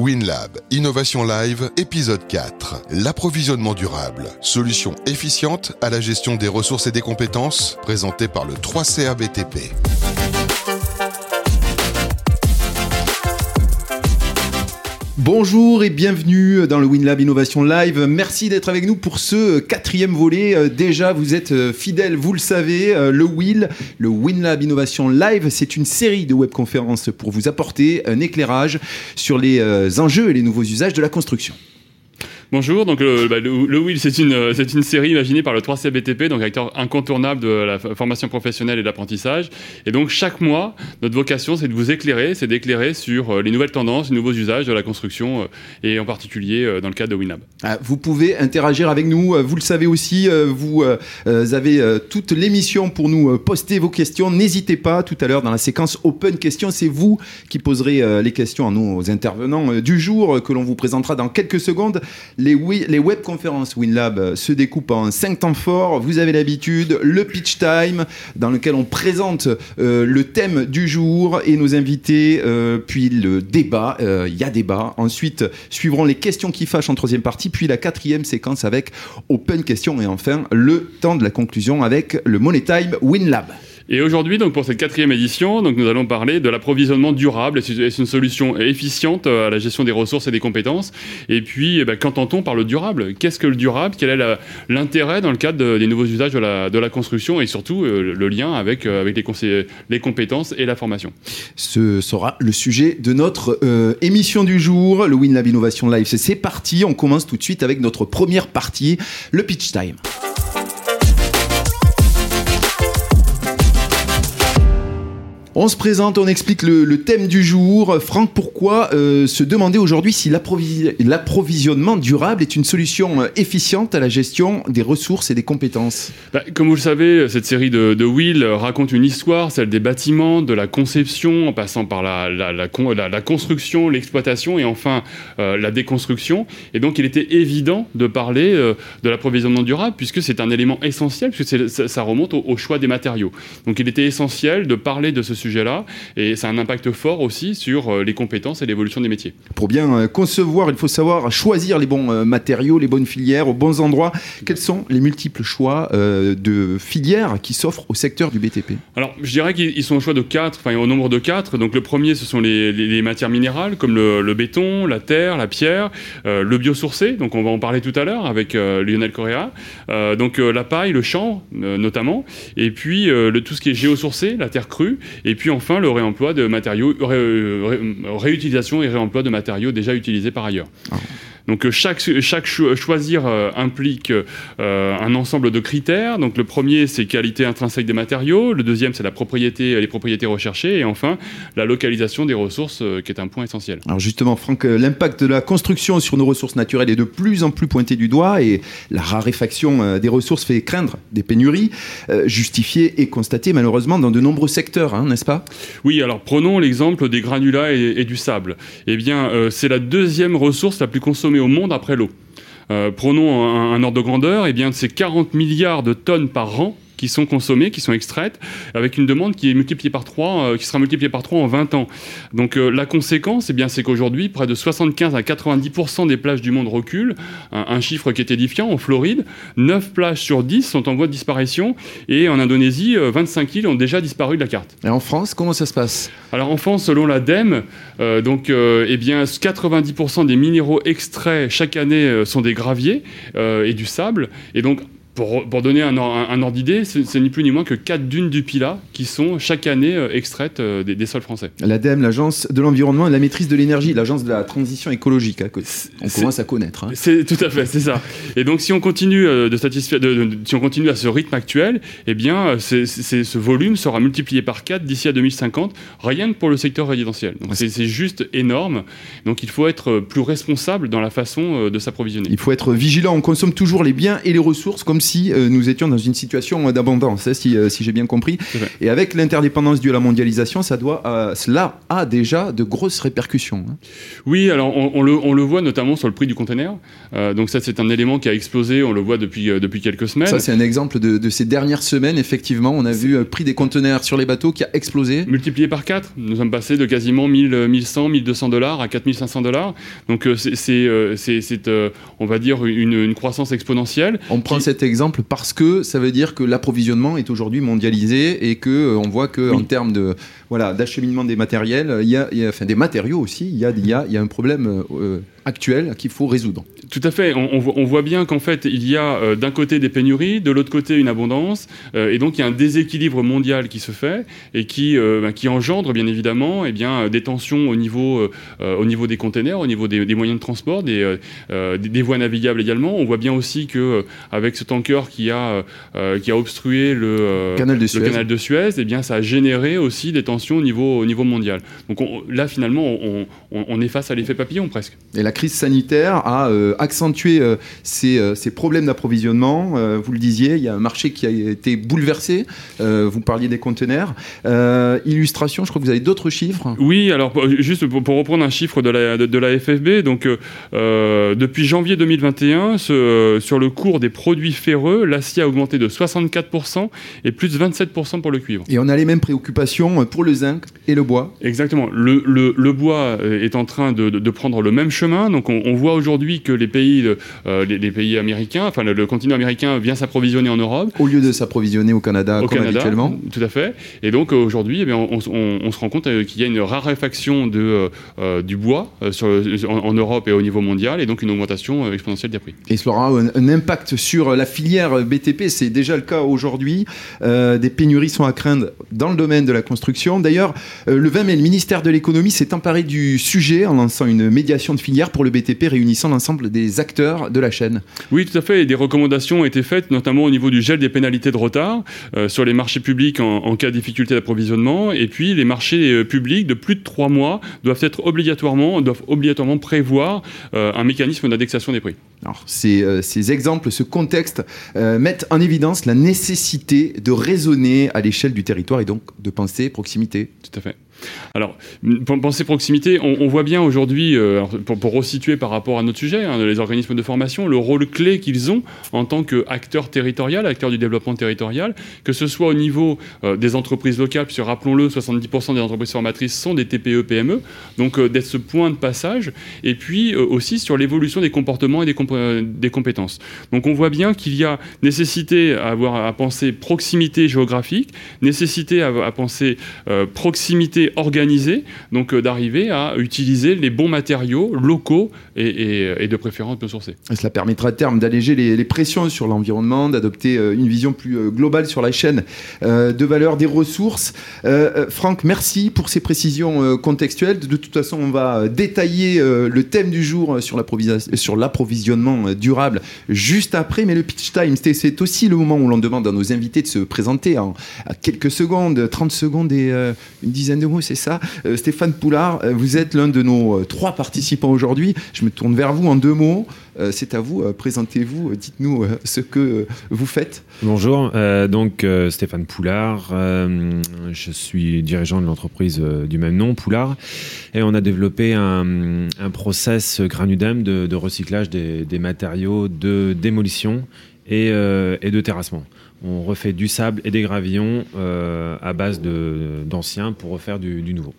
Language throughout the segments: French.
WinLab, Innovation Live, épisode 4. L'approvisionnement durable. Solution efficiente à la gestion des ressources et des compétences, présenté par le 3CABTP. Bonjour et bienvenue dans le WinLab Innovation Live. Merci d'être avec nous pour ce quatrième volet. Euh, déjà, vous êtes euh, fidèles, vous le savez. Euh, le WIL, le WinLab Innovation Live, c'est une série de webconférences pour vous apporter un éclairage sur les enjeux et les nouveaux usages de la construction. Bonjour, donc le, bah, le, c'est une, c'est une série imaginée par le 3CBTP, donc acteur incontournable de la formation professionnelle et de l'apprentissage. Et donc chaque mois, notre vocation, c'est de vous éclairer, c'est d'éclairer sur euh, les nouvelles tendances, les nouveaux usages de la construction, euh, et en particulier euh, dans le cadre de WinLab. Ah, vous pouvez interagir avec nous, vous le savez aussi, vous avez toute l'émission pour nous poster vos questions. N'hésitez pas, tout à l'heure dans la séquence Open Questions, c'est vous qui poserez les questions à nos intervenants du jour que l'on vous présentera dans quelques secondes. Les, les webconférences WinLab euh, se découpent en cinq temps forts. Vous avez l'habitude, le pitch time, dans lequel on présente euh, le thème du jour et nos invités, euh, puis le débat. Il y a débat. Ensuite, suivront les questions qui fâchent en troisième partie, puis la quatrième séquence avec Open Questions et enfin le temps de la conclusion avec le Money Time WinLab. Et aujourd'hui, donc pour cette quatrième édition, donc nous allons parler de l'approvisionnement durable. C'est une solution efficiente euh, à la gestion des ressources et des compétences. Et puis, eh ben, qu'entend-on par le durable? Qu'est-ce que le durable? Quel est l'intérêt dans le cadre des nouveaux usages de la, construction et surtout euh, le lien avec, euh, les compétences et la formation? Ce sera le sujet de notre émission du jour, le WinLab Innovation Live. C'est parti. On commence tout de suite avec notre première partie, le pitch time. On se présente, on explique le, thème du jour. Franck, pourquoi euh, se demander aujourd'hui si l'approvisionnement durable est une solution euh, efficiente à la gestion des ressources et des compétences? Bah, Comme vous le savez, cette série de, de Will raconte une histoire, celle des bâtiments, de la conception, en passant par la, construction, l'exploitation et enfin euh, la déconstruction. Et donc il était évident de parler de l'approvisionnement durable puisque c'est un élément essentiel, puisque ça, remonte au choix des matériaux. Donc il était essentiel de parler de ce sujet là Et ça a un impact fort aussi sur euh, les compétences et l'évolution des métiers. Pour bien euh, concevoir, il faut savoir choisir les bons euh, matériaux, les bonnes filières, aux bons endroits. Quels sont les multiples choix de filières qui s'offrent au secteur du BTP Alors, je dirais qu'ils sont au choix de quatre, enfin au nombre de quatre. Donc le premier, ce sont les, matières minérales, comme le, béton, la terre, la pierre, le biosourcé, donc on va en parler tout à l'heure avec Lionel Correa. donc la paille, le champ notamment, et puis le, tout ce qui est géosourcé, la terre crue, et puis enfin le réemploi de matériaux, réutilisation et réemploi de matériaux déjà utilisés par ailleurs. Ah. Donc euh, chaque, chaque choisir euh, implique euh, un ensemble de critères. Donc le premier, c'est qualité intrinsèque des matériaux. Le deuxième, c'est la propriété, les propriétés recherchées. Et enfin, la localisation des ressources, qui est un point essentiel. Alors justement, Franck, l'impact de la construction sur nos ressources naturelles est de plus en plus pointé du doigt et la raréfaction des ressources fait craindre des pénuries, justifiées et constatées malheureusement dans de nombreux secteurs, hein, n'est-ce pas? Oui, alors prenons l'exemple des granulats et, du sable. Eh bien, c'est la deuxième ressource la plus consommée au monde après l'eau. Euh, prenons un, ordre de grandeur, et eh bien, c'est 40 milliards de tonnes par an qui sont consommées, qui sont extraites, avec une demande qui est multipliée par 3, euh, qui sera multipliée par 3 en 20 ans. Donc euh, la conséquence, eh bien, c'est qu'aujourd'hui, près de 75 à 90% des plages du monde reculent, un, chiffre qui est édifiant. En Floride, 9 plages sur 10 sont en voie de disparition, et en Indonésie, 25 îles ont déjà disparu de la carte. Et en France, comment ça se passe? Alors en France, selon l'ADEME, euh, donc, eh bien, 90% des minéraux extraits chaque année sont des graviers et du sable, et donc pour, donner un, ordre d'idée, c'est ni plus ni moins que 4 dunes du Pilat qui sont chaque année euh, extraites euh, des, sols français. L'ADEME, l'Agence de l'environnement et de la maîtrise de l'énergie, l'Agence de la transition écologique, hein, on commence à connaître. Hein. C'est tout à fait, c'est ça. Et donc si on continue euh, de, si on continue à ce rythme actuel, eh bien, ce volume sera multiplié par 4 d'ici à 2050, rien que pour le secteur résidentiel. Donc c'est juste énorme. Donc il faut être plus responsable dans la façon de s'approvisionner. Il faut être vigilant. On consomme toujours les biens et les ressources comme comme si nous étions dans une situation d'abondance, hein, si, si j'ai bien compris. Et avec l'interdépendance due à la mondialisation, ça doit, cela a déjà de grosses répercussions. Hein. Oui, alors on, le, on, le, voit notamment sur le prix du conteneur. donc ça, c'est un élément qui a explosé, on le voit depuis, depuis quelques semaines. Ça, c'est un exemple de, de, ces dernières semaines, effectivement. On a vu le prix des conteneurs sur les bateaux qui a explosé. Multiplié par 4. Nous sommes passés de quasiment 1000, 1100, 1200 dollars à 4500 dollars. Donc c'est, on va dire, une, une croissance exponentielle. On prend cet exemple parce que ça veut dire que l'approvisionnement est aujourd'hui mondialisé et que euh, on voit que en termes de voilà d'acheminement des matériels, il y a, enfin des matériaux aussi, il y a, il y a, il y a un problème euh, actuel qu'il faut résoudre. Tout à fait. On, on voit bien qu'en fait, il y a euh, d'un côté des pénuries, de l'autre côté une abondance, et donc il y a un déséquilibre mondial qui se fait et qui, ben, qui engendre bien évidemment eh bien, des tensions au niveau, au niveau des containers, au niveau des, des moyens de transport, des, des, voies navigables également. On voit bien aussi que avec ce tanker qui a, qui a obstrué le canal de Suez, le canal de Suez eh bien, ça a généré aussi des tensions au niveau, au niveau mondial. Donc là, finalement, on, on, est face à l'effet papillon presque. Et la crise sanitaire a euh, accentué euh, ces, euh, ces, problèmes d'approvisionnement. vous le disiez, il y a un marché qui a été bouleversé. vous parliez des conteneurs. illustration, je crois que vous avez d'autres chiffres. Oui, alors juste pour, reprendre un chiffre de la, de, la FFB, donc depuis janvier 2021, ce, sur le cours des produits ferreux, l'acier a augmenté de 64% et plus de 27% pour le cuivre. Et on a les mêmes préoccupations pour le zinc et le bois. Exactement. Le, le, le bois est en train de, de, prendre le même chemin. Donc on, voit aujourd'hui que les pays, euh, les, pays américains, enfin le, continent américain vient s'approvisionner en Europe. Au lieu de s'approvisionner au Canada, au comme Canada, habituellement. Tout à fait. Et donc aujourd'hui, eh on, on, on, se rend compte euh, qu'il y a une raréfaction de, euh, du bois sur, en, Europe et au niveau mondial, et donc une augmentation exponentielle des prix. Et cela aura un, un impact sur la filière BTP. C'est déjà le cas aujourd'hui. des pénuries sont à craindre dans le domaine de la construction. D'ailleurs, le 20 mai, le ministère de l'économie s'est emparé du sujet en lançant une médiation de filière pour le BTP réunissant l'ensemble des acteurs de la chaîne. Oui, tout à fait. Et des recommandations ont été faites, notamment au niveau du gel des pénalités de retard euh, sur les marchés publics en, cas de difficulté d'approvisionnement. Et puis, les marchés euh, publics de plus de trois mois doivent être obligatoirement, doivent obligatoirement prévoir euh, un mécanisme d'indexation des prix. Alors, ces, ces, exemples, ce contexte mettent en évidence la nécessité de raisonner à l'échelle du territoire et donc de penser proximité. Tout à fait. Alors, penser proximité, on, voit bien aujourd'hui, euh, pour, resituer par rapport à notre sujet, hein, les organismes de formation, le rôle clé qu'ils ont en tant qu'acteurs territoriaux, acteurs du développement territorial, que ce soit au niveau euh, des entreprises locales, puisque rappelons-le, 70% des entreprises formatrices sont des TPE, PME, donc euh, d'être ce point de passage, et puis aussi sur l'évolution des comportements et des, des, compétences. Donc on voit bien qu'il y a nécessité à, avoir, à penser proximité géographique, nécessité à, à penser proximité organisé, donc euh, d'arriver à utiliser les bons matériaux locaux et, de préférence biosourcés. Cela permettra à terme d'alléger les, pressions sur l'environnement, d'adopter euh, une vision plus euh, globale sur la chaîne de valeur des ressources. Franck, merci pour ces précisions contextuelles. De toute façon, on va détailler le thème du jour sur l'approvisionnement durable juste après, mais le pitch time, c'est aussi le moment où l'on demande à nos invités de se présenter en quelques secondes, 30 secondes et une dizaine de mots c'est ça. Euh, Stéphane Poulard, euh, vous êtes l'un de nos euh, trois participants aujourd'hui. Je me tourne vers vous en deux mots. c'est à vous. Présentez-vous. Dites-nous ce que vous faites. Bonjour. donc Stéphane Poulard. je suis dirigeant de l'entreprise du même nom, Poulard, et on a développé un, process Granudem de, recyclage des, matériaux de démolition et de terrassement on refait du sable et des gravillons euh, à base d'anciens pour refaire du, nouveau.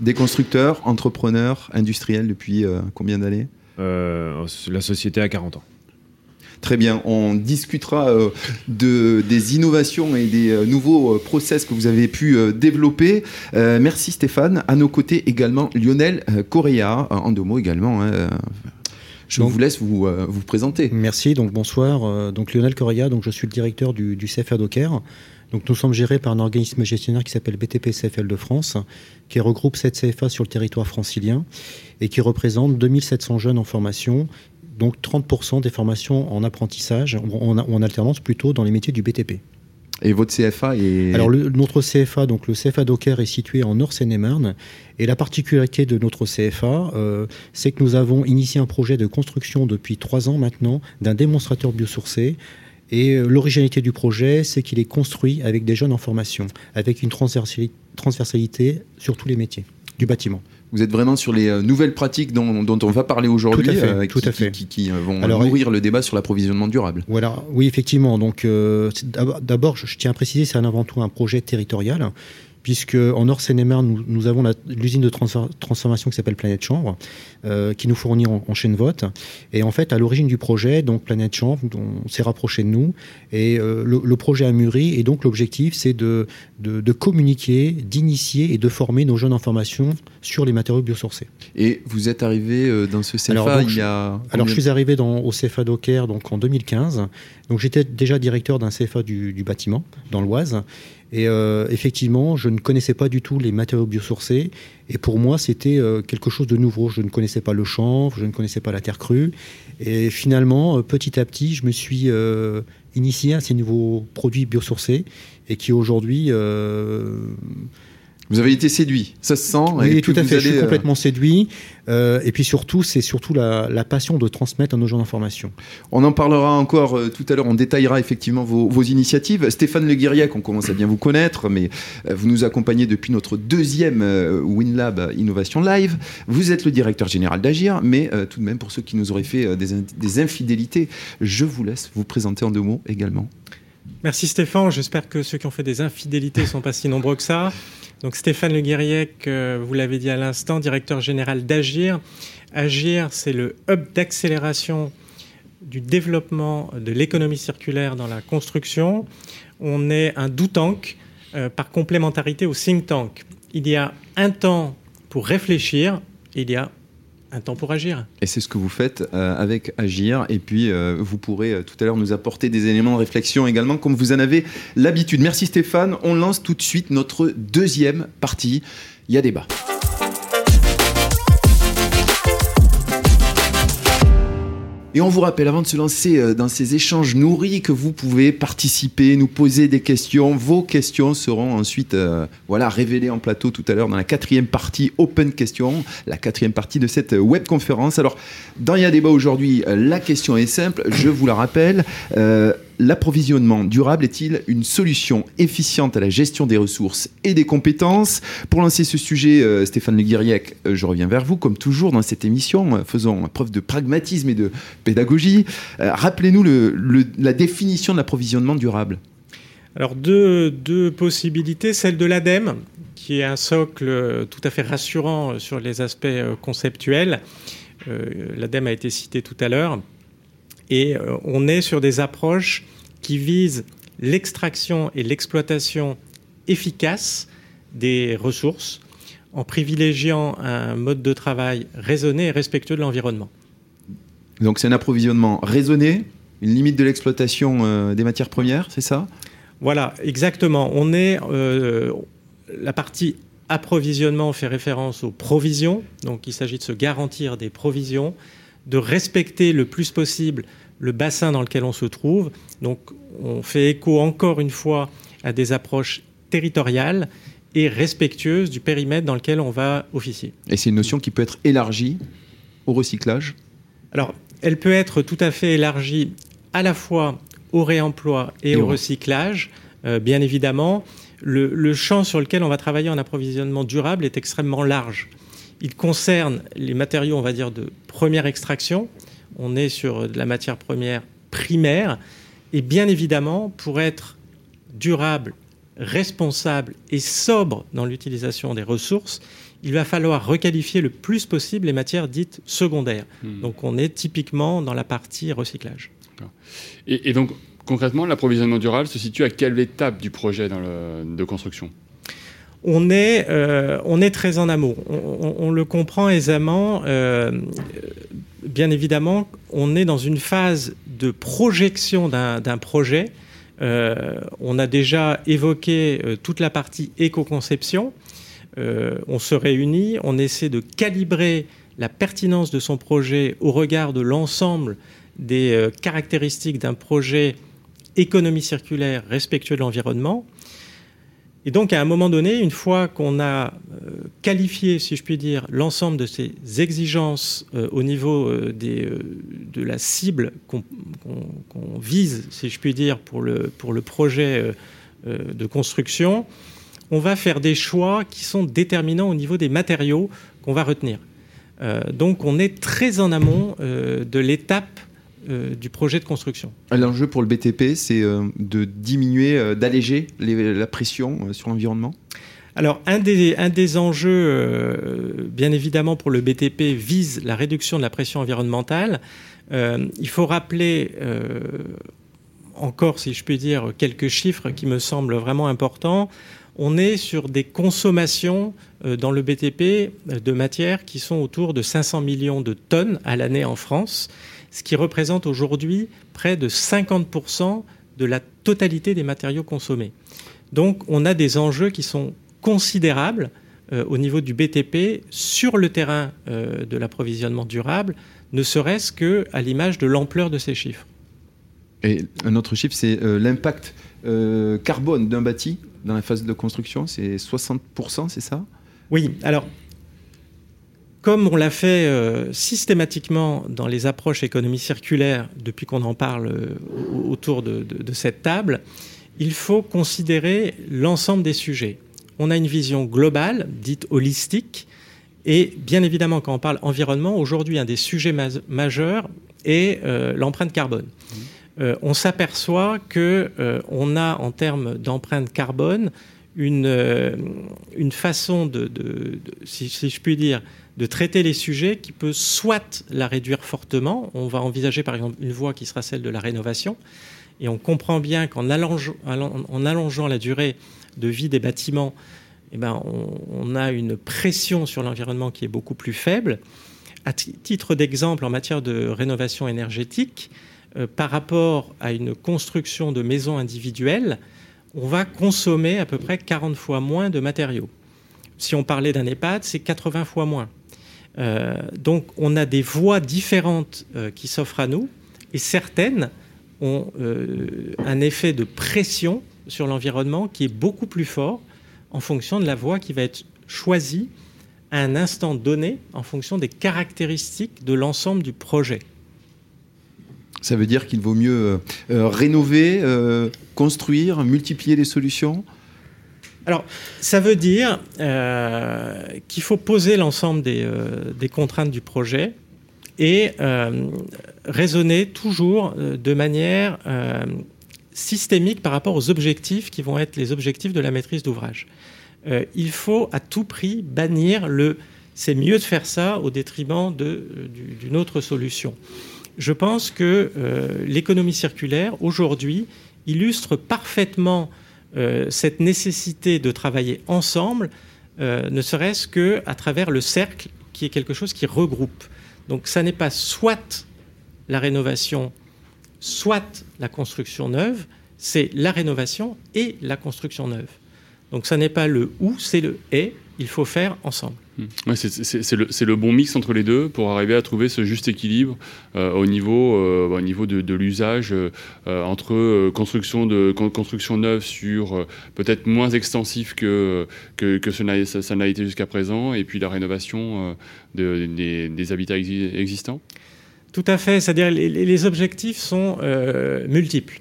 Des constructeurs, entrepreneurs, industriels depuis euh, combien d'années? Euh, La société a 40 ans. Très bien, on discutera de, des innovations et des nouveaux process que vous avez pu développer. merci Stéphane. À nos côtés également Lionel Correa, en deux mots également. Hein, je vous laisse vous, euh, vous présenter. Merci, donc bonsoir. Euh, donc Lionel Correa, donc je suis le directeur du, CFA Docker. Donc nous sommes gérés par un organisme gestionnaire qui s'appelle BTP CFL de France, qui regroupe 7 CFA sur le territoire francilien et qui représente 2700 jeunes en formation, donc 30% des formations en apprentissage, ou en alternance plutôt dans les métiers du BTP. Et votre CFA est... Alors notre CFA, donc le CFA Docker est situé en Nord-Seine-et-Marne. Et la particularité de notre CFA, euh, c'est que nous avons initié un projet de construction depuis trois ans maintenant d'un démonstrateur biosourcé Et l'originalité du projet, c'est qu'il est construit avec des jeunes en formation, avec une transversalité sur tous les métiers du bâtiment. Vous êtes vraiment sur les nouvelles pratiques dont, on va parler aujourd'hui, tout qui, qui, vont nourrir le débat sur l'approvisionnement durable. Voilà, oui, effectivement. Donc, d'abord, je, je, tiens à préciser, c'est avant tout un projet territorial puisque en Nord Seine-et-Marne, nous, avons l'usine de transformation qui s'appelle Planète Chambre, euh, qui nous fournit en, chaîne vote. Et en fait, à l'origine du projet, donc Planète Chambre, on s'est rapproché de nous, et euh, le, projet a mûri, et donc l'objectif, c'est de, de, communiquer, d'initier et de former nos jeunes en formation sur les matériaux biosourcés. Et vous êtes arrivé euh, dans ce CFA alors, il y a... Alors, je suis arrivé dans, au CFA Docker donc, en 2015. Donc, j'étais déjà directeur d'un CFA du, du bâtiment, dans l'Oise. Et euh, effectivement, je ne connaissais pas du tout les matériaux biosourcés. Et pour moi, c'était euh, quelque chose de nouveau. Je ne connaissais pas le chanvre, je ne connaissais pas la terre crue. Et finalement, euh, petit à petit, je me suis initié à ces nouveaux produits biosourcés et qui aujourd'hui vous avez été séduit, ça se sent. Oui, tout à fait. je suis complètement séduit. Euh, et puis surtout, c'est surtout la, passion de transmettre à nos gens d'information. On en parlera encore euh, tout à l'heure. On détaillera effectivement vos, initiatives. Stéphane Le Guiriac, on commence à bien vous connaître, mais euh, vous nous accompagnez depuis notre deuxième WinLab Innovation Live. Vous êtes le directeur général d'Agir, mais tout de même, pour ceux qui nous auraient fait des, des infidélités, je vous laisse vous présenter en deux mots également. Merci Stéphane. J'espère que ceux qui ont fait des infidélités ne sont pas si nombreux que ça. Donc Stéphane Le Guiriec, vous l'avez dit à l'instant, directeur général d'Agir. Agir, c'est le hub d'accélération du développement de l'économie circulaire dans la construction. On est un do tank euh, par complémentarité au think tank. Il y a un temps pour réfléchir, il y a un temps pour agir. Et c'est ce que vous faites euh, avec Agir. Et puis, euh, vous pourrez euh, tout à l'heure nous apporter des éléments de réflexion également, comme vous en avez l'habitude. Merci Stéphane. On lance tout de suite notre deuxième partie. Il y a débat. Et on vous rappelle, avant de se lancer euh, dans ces échanges nourris, que vous pouvez participer, nous poser des questions. Vos questions seront ensuite euh, voilà, révélées en plateau tout à l'heure dans la quatrième partie Open Question, la quatrième partie de cette web conférence. Alors, dans Il débat aujourd'hui, euh, la question est simple, je vous la rappelle l'approvisionnement durable est-il une solution efficiente à la gestion des ressources et des compétences Pour lancer ce sujet, euh, Stéphane Le Guiriec, euh, je reviens vers vous, comme toujours dans cette émission, euh, faisons preuve de pragmatisme et de pédagogie. Rappelez-nous la définition de l'approvisionnement durable. Alors deux, deux possibilités, celle de l'ADEME, qui est un socle tout à fait rassurant sur les aspects conceptuels. L'ADEME a été cité tout à l'heure. Et euh, on est sur des approches qui visent l'extraction et l'exploitation efficace des ressources en privilégiant un mode de travail raisonné et respectueux de l'environnement. Donc c'est un approvisionnement raisonné, une limite de l'exploitation euh, des matières premières, c'est ça? Voilà, exactement. On est euh, la partie approvisionnement fait référence aux provisions, donc il s'agit de se garantir des provisions de respecter le plus possible le bassin dans lequel on se trouve. Donc on fait écho encore une fois à des approches territoriales et respectueuses du périmètre dans lequel on va officier. Et c'est une notion qui peut être élargie au recyclage? Alors, elle peut être tout à fait élargie à la fois au réemploi et, au recyclage. Euh, bien évidemment, le champ sur lequel on va travailler en approvisionnement durable est extrêmement large. Il concerne les matériaux, on va dire, de première extraction. On est sur de la matière première primaire. Et bien évidemment, pour être durable, responsable et sobre dans l'utilisation des ressources, il va falloir requalifier le plus possible les matières dites secondaires. Hmm. Donc on est typiquement dans la partie recyclage. Et, donc concrètement, l'approvisionnement durable se situe à quelle étape du projet de construction? On est, euh, on est très en amont. On, le comprend aisément. Euh, bien évidemment, on est dans une phase de projection d'un projet. Euh, on a déjà évoqué toute la partie éco-conception. on se réunit, on essaie de calibrer la pertinence de son projet au regard de l'ensemble des caractéristiques d'un projet économie circulaire respectueux de l'environnement. Et donc, à un moment donné, une fois qu'on a qualifié, si je puis dire, l'ensemble de ces exigences au niveau des, de la cible qu'on vise, si je puis dire, pour le, pour le projet de construction, on va faire des choix qui sont déterminants au niveau des matériaux qu'on va retenir. Euh, donc on est très en amont euh, de l'étape euh, du projet de construction. L'enjeu pour le BTP, c'est de diminuer, d'alléger la pression sur l'environnement? Alors, un des, un des enjeux, bien évidemment, pour le BTP vise la réduction de la pression environnementale. il faut rappeler encore, si je puis dire, quelques chiffres qui me semblent vraiment importants on est sur des consommations euh, dans le BTP euh, de matières qui sont autour de 500 millions de tonnes à l'année en France, ce qui représente aujourd'hui près de 50% de la totalité des matériaux consommés. Donc on a des enjeux qui sont considérables euh, au niveau du BTP sur le terrain de l'approvisionnement durable, ne serait-ce qu'à l'image de l'ampleur de ces chiffres. Et un autre chiffre, c'est l'impact carbone d'un bâti dans la phase de construction C'est 60%, c'est ça? Oui, alors comme on l'a fait euh, systématiquement dans les approches économie circulaire depuis qu'on en parle euh, autour de, cette table, il faut considérer l'ensemble des sujets. On a une vision globale, dite holistique, et bien évidemment, quand on parle environnement, aujourd'hui, un des sujets majeurs est euh, l'empreinte carbone. Mmh. On s'aperçoit que on a en termes d'empreinte carbone une, une façon de, si, je puis dire, de traiter les sujets qui peut soit la réduire fortement. On va envisager par exemple une voie qui sera celle de la rénovation. Et on comprend bien qu'en allongeant, la durée de vie des bâtiments, eh ben, on, a une pression sur l'environnement qui est beaucoup plus faible. À titre d'exemple, en matière de rénovation énergétique, euh, par rapport à une construction de maisons individuelles, on va consommer à peu près 40 fois moins de matériaux. Si on parlait d'un EHPAD, c'est 80 fois moins. Euh, donc on a des voies différentes euh, qui s'offrent à nous et certaines ont un effet de pression sur l'environnement qui est beaucoup plus fort en fonction de la voie qui va être choisie à un instant donné en fonction des caractéristiques de l'ensemble du projet. Ça veut dire qu'il vaut mieux euh, euh, rénover, euh, construire, multiplier les solutions? Alors, ça veut dire qu'il faut poser l'ensemble des, contraintes du projet et raisonner toujours de manière systémique par rapport aux objectifs qui vont être les objectifs de la maîtrise d'ouvrage. il faut à tout prix bannir le c'est mieux de faire ça au détriment d'une autre solution je pense que euh, l'économie circulaire, aujourd'hui, illustre parfaitement euh, cette nécessité de travailler ensemble, euh, ne serait-ce qu'à travers le cercle, qui est quelque chose qui regroupe. Donc ça n'est pas soit la rénovation, soit la construction neuve, c'est la rénovation et la construction neuve. Donc ça n'est pas le ou, c'est le et, il faut faire ensemble. C'est le, bon mix entre les deux pour arriver à trouver ce juste équilibre euh, au niveau, euh, au niveau de, l'usage euh, entre construction, de, construction neuve sur peut-être moins extensif que, que, ça n'a été jusqu'à présent et puis la rénovation des, habitats existants Tout à fait, c'est-à-dire les, objectifs sont multiples.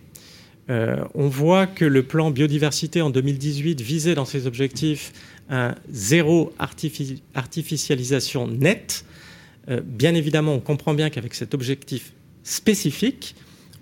On voit que le plan biodiversité en 2018 visait dans ses objectifs un zéro artificialisation nette. Euh, bien évidemment, on comprend bien qu'avec cet objectif spécifique,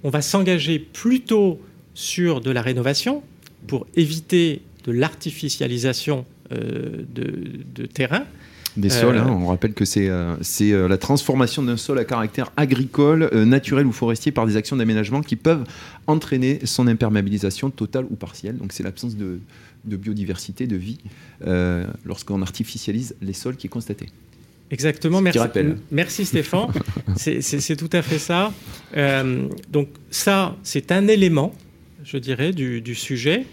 on va s'engager plutôt sur de la rénovation pour éviter de l'artificialisation euh, de, terrain. Des sols, hein. euh, on rappelle que c'est la transformation d'un sol à caractère agricole, naturel ou forestier par des actions d'aménagement qui peuvent entraîner son imperméabilisation totale ou partielle. Donc c'est l'absence de, de biodiversité, de vie, euh, lorsqu'on artificialise les sols qui est constaté. Exactement, merci, merci Stéphane. c'est tout à fait ça. Euh, donc ça, c'est un élément, je dirais, du, sujet,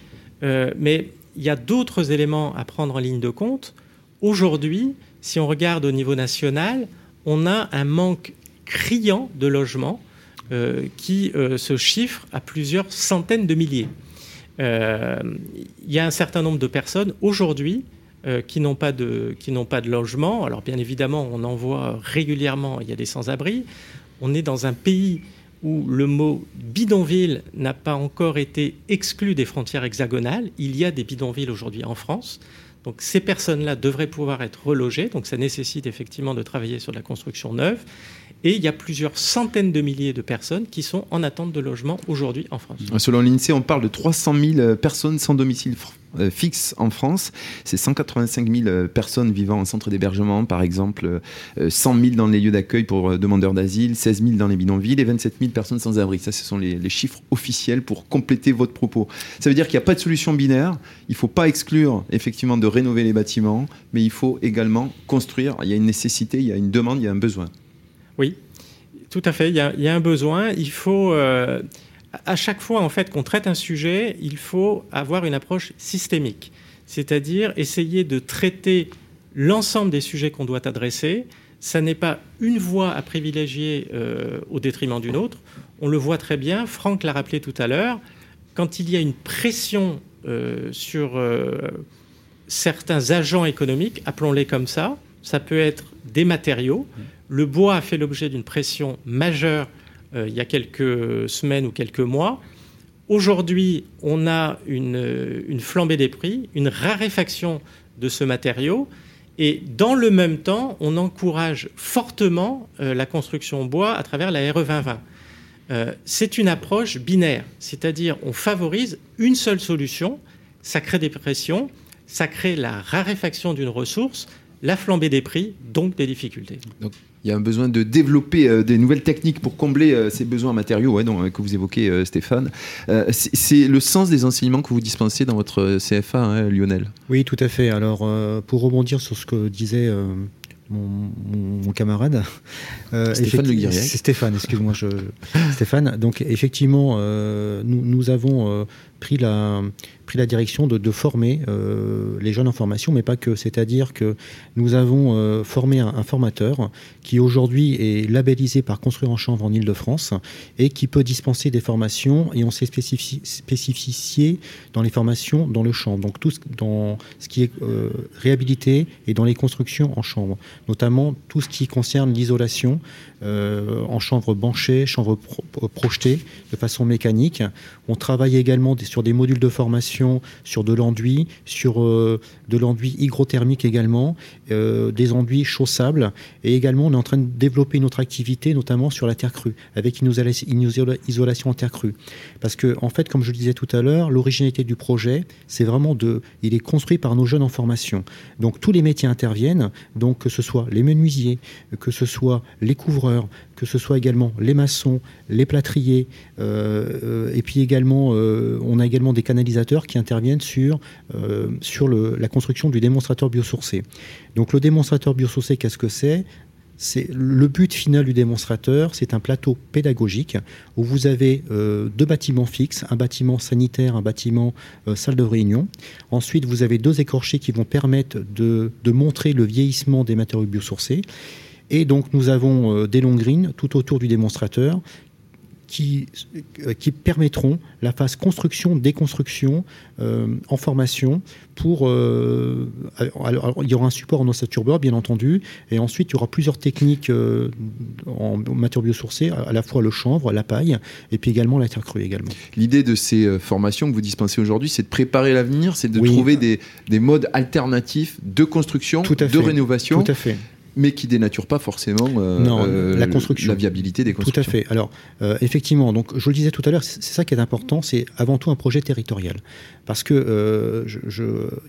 euh, mais il y a d'autres éléments à prendre en ligne de compte. Aujourd'hui, si on regarde au niveau national, on a un manque criant de logements qui se chiffre à plusieurs centaines de milliers. il y a un certain nombre de personnes aujourd'hui qui n'ont pas de qui pas de logement. Alors bien évidemment, on en voit régulièrement. Il y a des sans-abri. On est dans un pays où le mot bidonville n'a pas encore été exclu des frontières hexagonales. Il y a des bidonvilles aujourd'hui en France. Donc ces personnes-là devraient pouvoir être relogées. Donc ça nécessite effectivement de travailler sur la construction neuve. Et il y a plusieurs centaines de milliers de personnes qui sont en attente de logement aujourd'hui en France. Selon l'INSEE, on parle de 300 000 personnes sans domicile euh, fixe en France. C'est 185 000 euh, personnes vivant en centre d'hébergement, par exemple, 100 euh, 000 dans les lieux d'accueil pour demandeurs d'asile, 16 000 dans les bidonvilles et 27 000 personnes sans abri. Ça, ce sont les, chiffres officiels pour compléter votre propos. Ça veut dire qu'il n'y a pas de solution binaire. Il ne faut pas exclure effectivement de rénover les bâtiments, mais il faut également construire. Il y a une nécessité, il y a une demande, il y a un besoin. Oui, tout à fait. Il y a, un besoin. Il faut à chaque fois en fait qu'on traite un sujet, il faut avoir une approche systémique, c'est-à-dire essayer de traiter l'ensemble des sujets qu'on doit adresser. Ça n'est pas une voie à privilégier euh, au détriment d'une autre. On le voit très bien. Franck l'a rappelé tout à l'heure. Quand il y a une pression euh, sur euh, certains agents économiques, appelons-les comme ça, ça peut être des matériaux. Le bois a fait l'objet d'une pression majeure euh, il y a quelques semaines ou quelques mois. Aujourd'hui, on a une, flambée des prix, une raréfaction de ce matériau. Et dans le même temps, on encourage fortement euh, la construction en bois à travers la RE 2020. Euh, c'est une approche binaire, c'est-à-dire on favorise une seule solution, ça crée des pressions, ça crée la raréfaction d'une ressource, la flambée des prix, donc des difficultés. Donc il y a un besoin de développer euh, des nouvelles techniques pour combler euh, ces besoins matériaux ouais, donc, que vous évoquez, euh, Stéphane. c'est le sens des enseignements que vous dispensez dans votre CFA, hein, Lionel? Oui, tout à fait. Alors, pour rebondir sur ce que disait mon, camarade. Stéphane Le C'est Stéphane, excuse-moi. Je... Stéphane, donc effectivement, nous, nous, avons pris la, pris la direction de, former euh, les jeunes en formation, mais pas que. C'est-à-dire que nous avons euh, formé un, formateur qui aujourd'hui est labellisé par Construire en Chambre en Ile-de-France et qui peut dispenser des formations et on s'est spécifié dans les formations dans le champ. Donc tout ce, dans ce qui est euh, réhabilité et dans les constructions en chambre, notamment tout ce qui concerne l'isolation en chambre banchée, chambre projetée de façon mécanique. On travaille également des sur des modules de formation, sur de l'enduit, sur euh, de l'enduit hygrothermique également, euh, des enduits chaussables. Et également, on est en train de développer notre activité, notamment sur la terre crue, avec une, isolation en terre crue. Parce que, en fait, comme je disais tout à l'heure, l'originalité du projet, c'est vraiment de. Il est construit par nos jeunes en formation. Donc, tous les métiers interviennent, donc que ce soit les menuisiers, que ce soit les couvreurs, que ce soit également les maçons, les plâtriers, euh, et puis également, on a également des canalisateurs qui interviennent sur, euh, sur le, la construction du démonstrateur biosourcé. Donc le démonstrateur biosourcé, qu'est-ce que c'est? Le but final du démonstrateur, c'est un plateau pédagogique où vous avez euh, deux bâtiments fixes, un bâtiment sanitaire, un bâtiment euh, salle de réunion. Ensuite, vous avez deux écorchés qui vont permettre de, de montrer le vieillissement des matériaux biosourcés. Et donc, nous avons des longues grines tout autour du démonstrateur qui, euh, qui permettront la phase construction, déconstruction euh, en formation pour... Euh, alors, il y aura un support en ossature bien entendu, et ensuite il y aura plusieurs techniques en matière biosourcée, à la fois le chanvre, la paille, et puis également la terre crue également. L'idée de ces formations que vous dispensez aujourd'hui, c'est de préparer l'avenir, c'est de trouver des, des, modes alternatifs de construction, de rénovation. Tout à fait mais qui dénature pas forcément euh, euh, la construction, la viabilité des constructions. Tout à fait. Alors euh, effectivement, donc je le disais tout à l'heure, c'est ça qui est important, c'est avant tout un projet territorial, parce que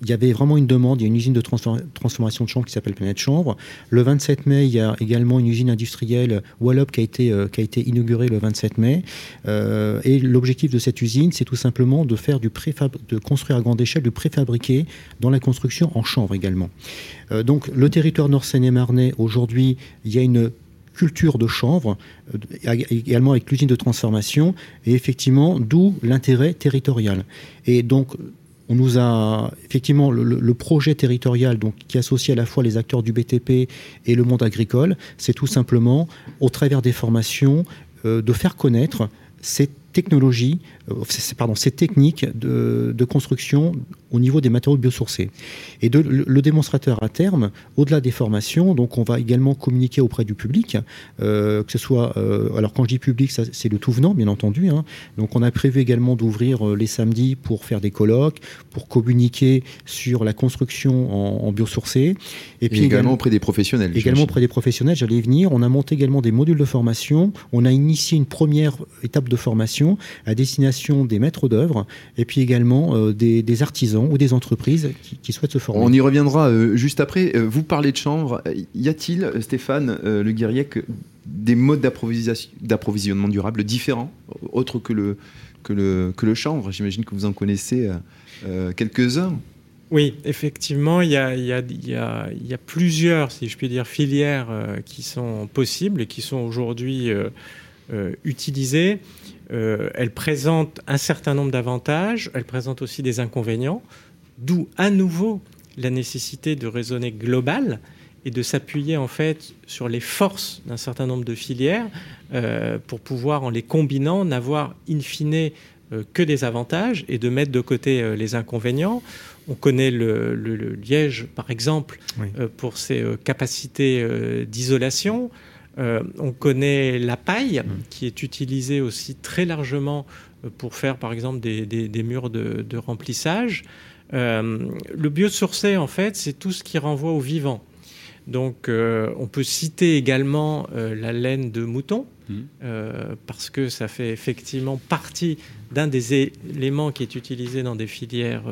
il y avait vraiment une demande, il y a une usine de transformation de chanvre qui s'appelle Planète Chanvre. Le 27 mai, il y a également une usine industrielle Wallop qui a été qui a été inaugurée le 27 mai, et l'objectif de cette usine, c'est tout simplement de faire du préfab, de construire à grande échelle du préfabriqué dans la construction en chanvre également. Euh, donc le territoire nord-seine-et-marnais, aujourd'hui, il y a une culture de chanvre, euh, également avec l'usine de transformation, et effectivement, d'où l'intérêt territorial. Et donc, on nous a effectivement le, projet territorial qui associe à la fois les acteurs du BTP et le monde agricole, c'est tout simplement, au travers des formations, euh, de faire connaître ces technologies, pardon, ces techniques de, construction au niveau des matériaux biosourcés. Et de, le, démonstrateur à terme, au-delà des formations, donc on va également communiquer auprès du public, euh, que ce soit, euh, alors quand je dis public, c'est le tout venant, bien entendu. Hein. Donc on a prévu également d'ouvrir euh, les samedis pour faire des colloques, pour communiquer sur la construction en, en biosourcé. Et, puis également, auprès des professionnels. Également auprès des professionnels, j'allais y venir. On a monté également des modules de formation. On a initié une première étape de formation à destination des maîtres d'œuvre et puis également des, des artisans ou des entreprises qui, souhaitent se former. On y reviendra euh, juste après. Euh, vous parlez de chanvre. Y a-t-il, Stéphane euh, Le Guiriec, des modes d'approvisionnement durable différents, autres que le, que le, que le chanvre? J'imagine que vous en connaissez quelques-uns. Oui, effectivement, il y, a, y, a, y, a, y a, plusieurs, si je puis dire, filières qui sont possibles et qui sont aujourd'hui utilisées. Euh, elle présente un certain nombre d'avantages, elle présente aussi des inconvénients, d'où à nouveau la nécessité de raisonner global et de s'appuyer en fait sur les forces d'un certain nombre de filières euh, pour pouvoir, en les combinant, n'avoir in fine euh, que des avantages et de mettre de côté les inconvénients. On connaît le, liège, par exemple, pour ses capacités d'isolation. Euh, on connaît la paille, qui est utilisée aussi très largement euh, pour faire, par exemple, des, murs de, remplissage. Euh, le biosourcé, en fait, c'est tout ce qui renvoie au vivant. Donc, on peut citer également la laine de mouton, mmh. parce que ça fait effectivement partie d'un des éléments qui est utilisé dans des filières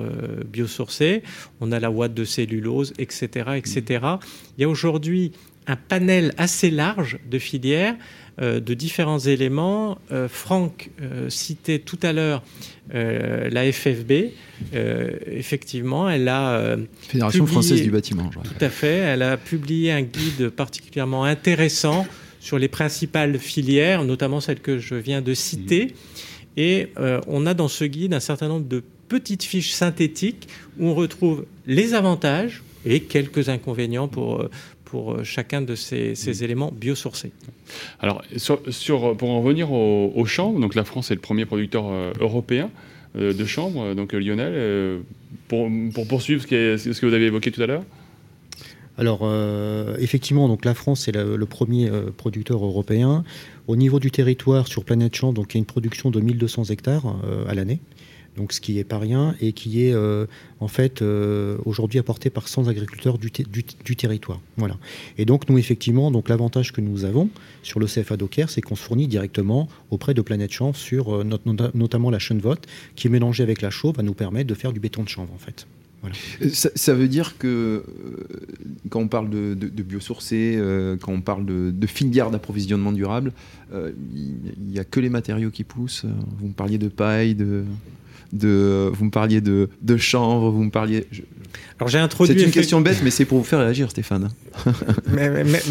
biosourcées. On a la ouate de cellulose, etc., etc. Mmh. Il y a aujourd'hui un panel assez large de filières, euh, de différents éléments. Euh, Franck euh, citait tout à l'heure la FFB. effectivement, elle a... Fédération française du bâtiment. Tout à fait. Elle a publié un guide particulièrement intéressant sur les principales filières, notamment celles que je viens de citer. Mmh. Et on a dans ce guide un certain nombre de petites fiches synthétiques où on retrouve les avantages et quelques inconvénients pour, pour euh, chacun de ces, mm. éléments biosourcés. Alors, sur, pour en revenir au, au, chanvre, donc la France est le premier producteur euh, européen euh, de chanvre, donc Lionel, pour, pour, poursuivre ce, ce, que vous avez évoqué tout à l'heure alors, effectivement, donc la France est le, premier producteur européen. Au niveau du territoire, sur Planète Champ, donc il y a une production de 1200 hectares à l'année donc ce qui n'est pas rien et qui est euh, en fait euh, aujourd'hui apporté par 100 agriculteurs du, territoire. Voilà. Et donc nous effectivement, donc l'avantage que nous avons sur le CFA Docker, c'est qu'on se fournit directement auprès de Planète Champ sur euh, notamment la vote qui mélangée avec la chaux va nous permettre de faire du béton de chanvre en fait. Ça, veut dire que quand on parle de, de, biosourcés, quand on parle de, de filière d'approvisionnement durable, il n'y a que les matériaux qui poussent. Vous me parliez de paille, de de, vous me parliez de, de chanvre, vous me parliez. Alors j'ai introduit. C'est une question bête, mais c'est pour vous faire réagir, Stéphane.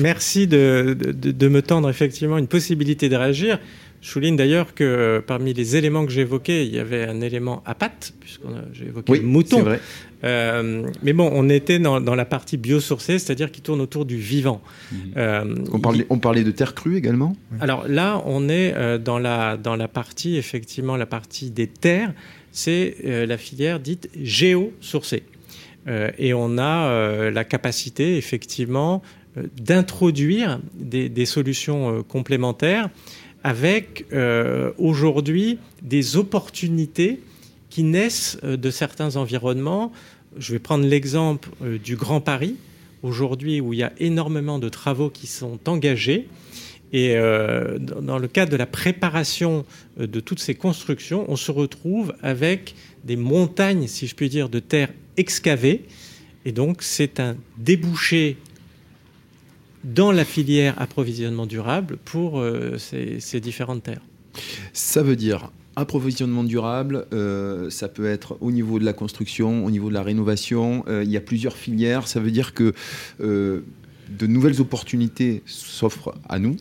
merci de, de, me tendre effectivement une possibilité de réagir. Je souligne d'ailleurs que parmi les éléments que j'ai évoqués, il y avait un élément à pattes, puisque j'ai évoqué le mouton. Vrai. Euh, mais bon, on était dans, dans la partie biosourcée, c'est-à-dire qui tourne autour du vivant. Mmh. Euh, on, parlait, on, parlait, de terre crue également? Alors là, on est euh, dans, la, dans la partie, effectivement, la partie des terres c'est euh, la filière dite géosourcée. Euh, et on a euh, la capacité, effectivement, d'introduire des, solutions complémentaires avec aujourd'hui des opportunités qui naissent de certains environnements. Je vais prendre l'exemple du Grand Paris, aujourd'hui où il y a énormément de travaux qui sont engagés et euh, dans le cadre de la préparation euh, de toutes ces constructions, on se retrouve avec des montagnes, si je puis dire, de terre excavées. Et donc, c'est un débouché dans la filière approvisionnement durable pour euh, ces, différentes terres. Ça veut dire approvisionnement durable, ça peut être au niveau de la construction, au niveau de la rénovation. il y a plusieurs filières. Ça veut dire que de nouvelles opportunités s'offrent à nous,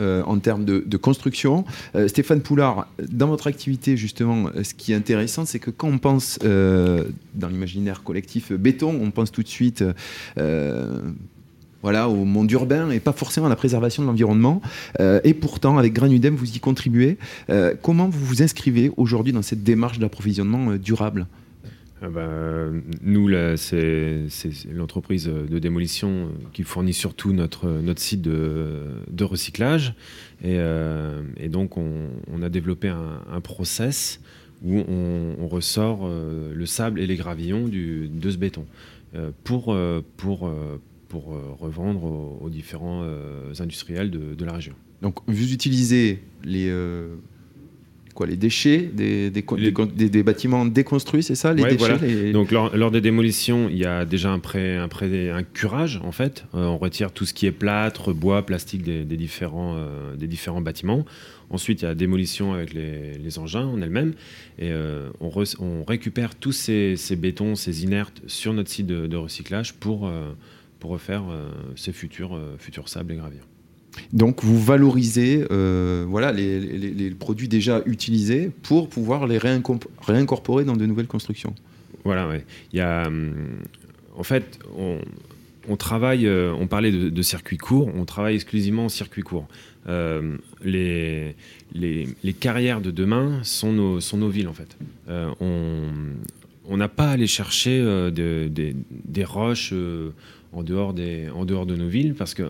euh, en termes de, construction. Euh, Stéphane Poulard, dans votre activité, justement, ce qui est intéressant, c'est que quand on pense euh, dans l'imaginaire collectif béton, on pense tout de suite voilà, au monde urbain et pas forcément à la préservation de l'environnement. Euh, et pourtant, avec Granudem, vous y contribuez. Euh, comment vous vous inscrivez aujourd'hui dans cette démarche d'approvisionnement euh, durable? Ah nous, c'est l'entreprise de démolition qui fournit surtout notre, notre site de, de recyclage. Et, et donc, on, a développé un, process où on, ressort le sable et les gravillons de ce béton pour, pour, pour euh, revendre aux, différents euh, industriels de, la région. Donc vous utilisez les, euh, quoi, les déchets des, des, bâtiments déconstruits, c'est ça les déchets, Donc lors, des démolitions, il y a déjà un, pré, un, pré, un curage en fait. on retire tout ce qui est plâtre, bois, plastique des, différents, des différents bâtiments. Ensuite, il y a la démolition avec les, engins en elles-mêmes. Et on, on, récupère tous ces, bétons, ces inertes sur notre site de, recyclage pour pour refaire euh, ces futurs, euh, futurs sables et graviers. Donc vous valorisez euh, voilà, les, produits déjà utilisés pour pouvoir les réincorporer dans de nouvelles constructions. Voilà. Il y a, hum, en fait, on, travaille, on parlait de, de, circuits courts, on travaille exclusivement en circuit court. les, les, carrières de demain sont nos, sont nos villes, en fait. on n'a pas à aller chercher des roches en dehors, des, en dehors de nos villes, parce que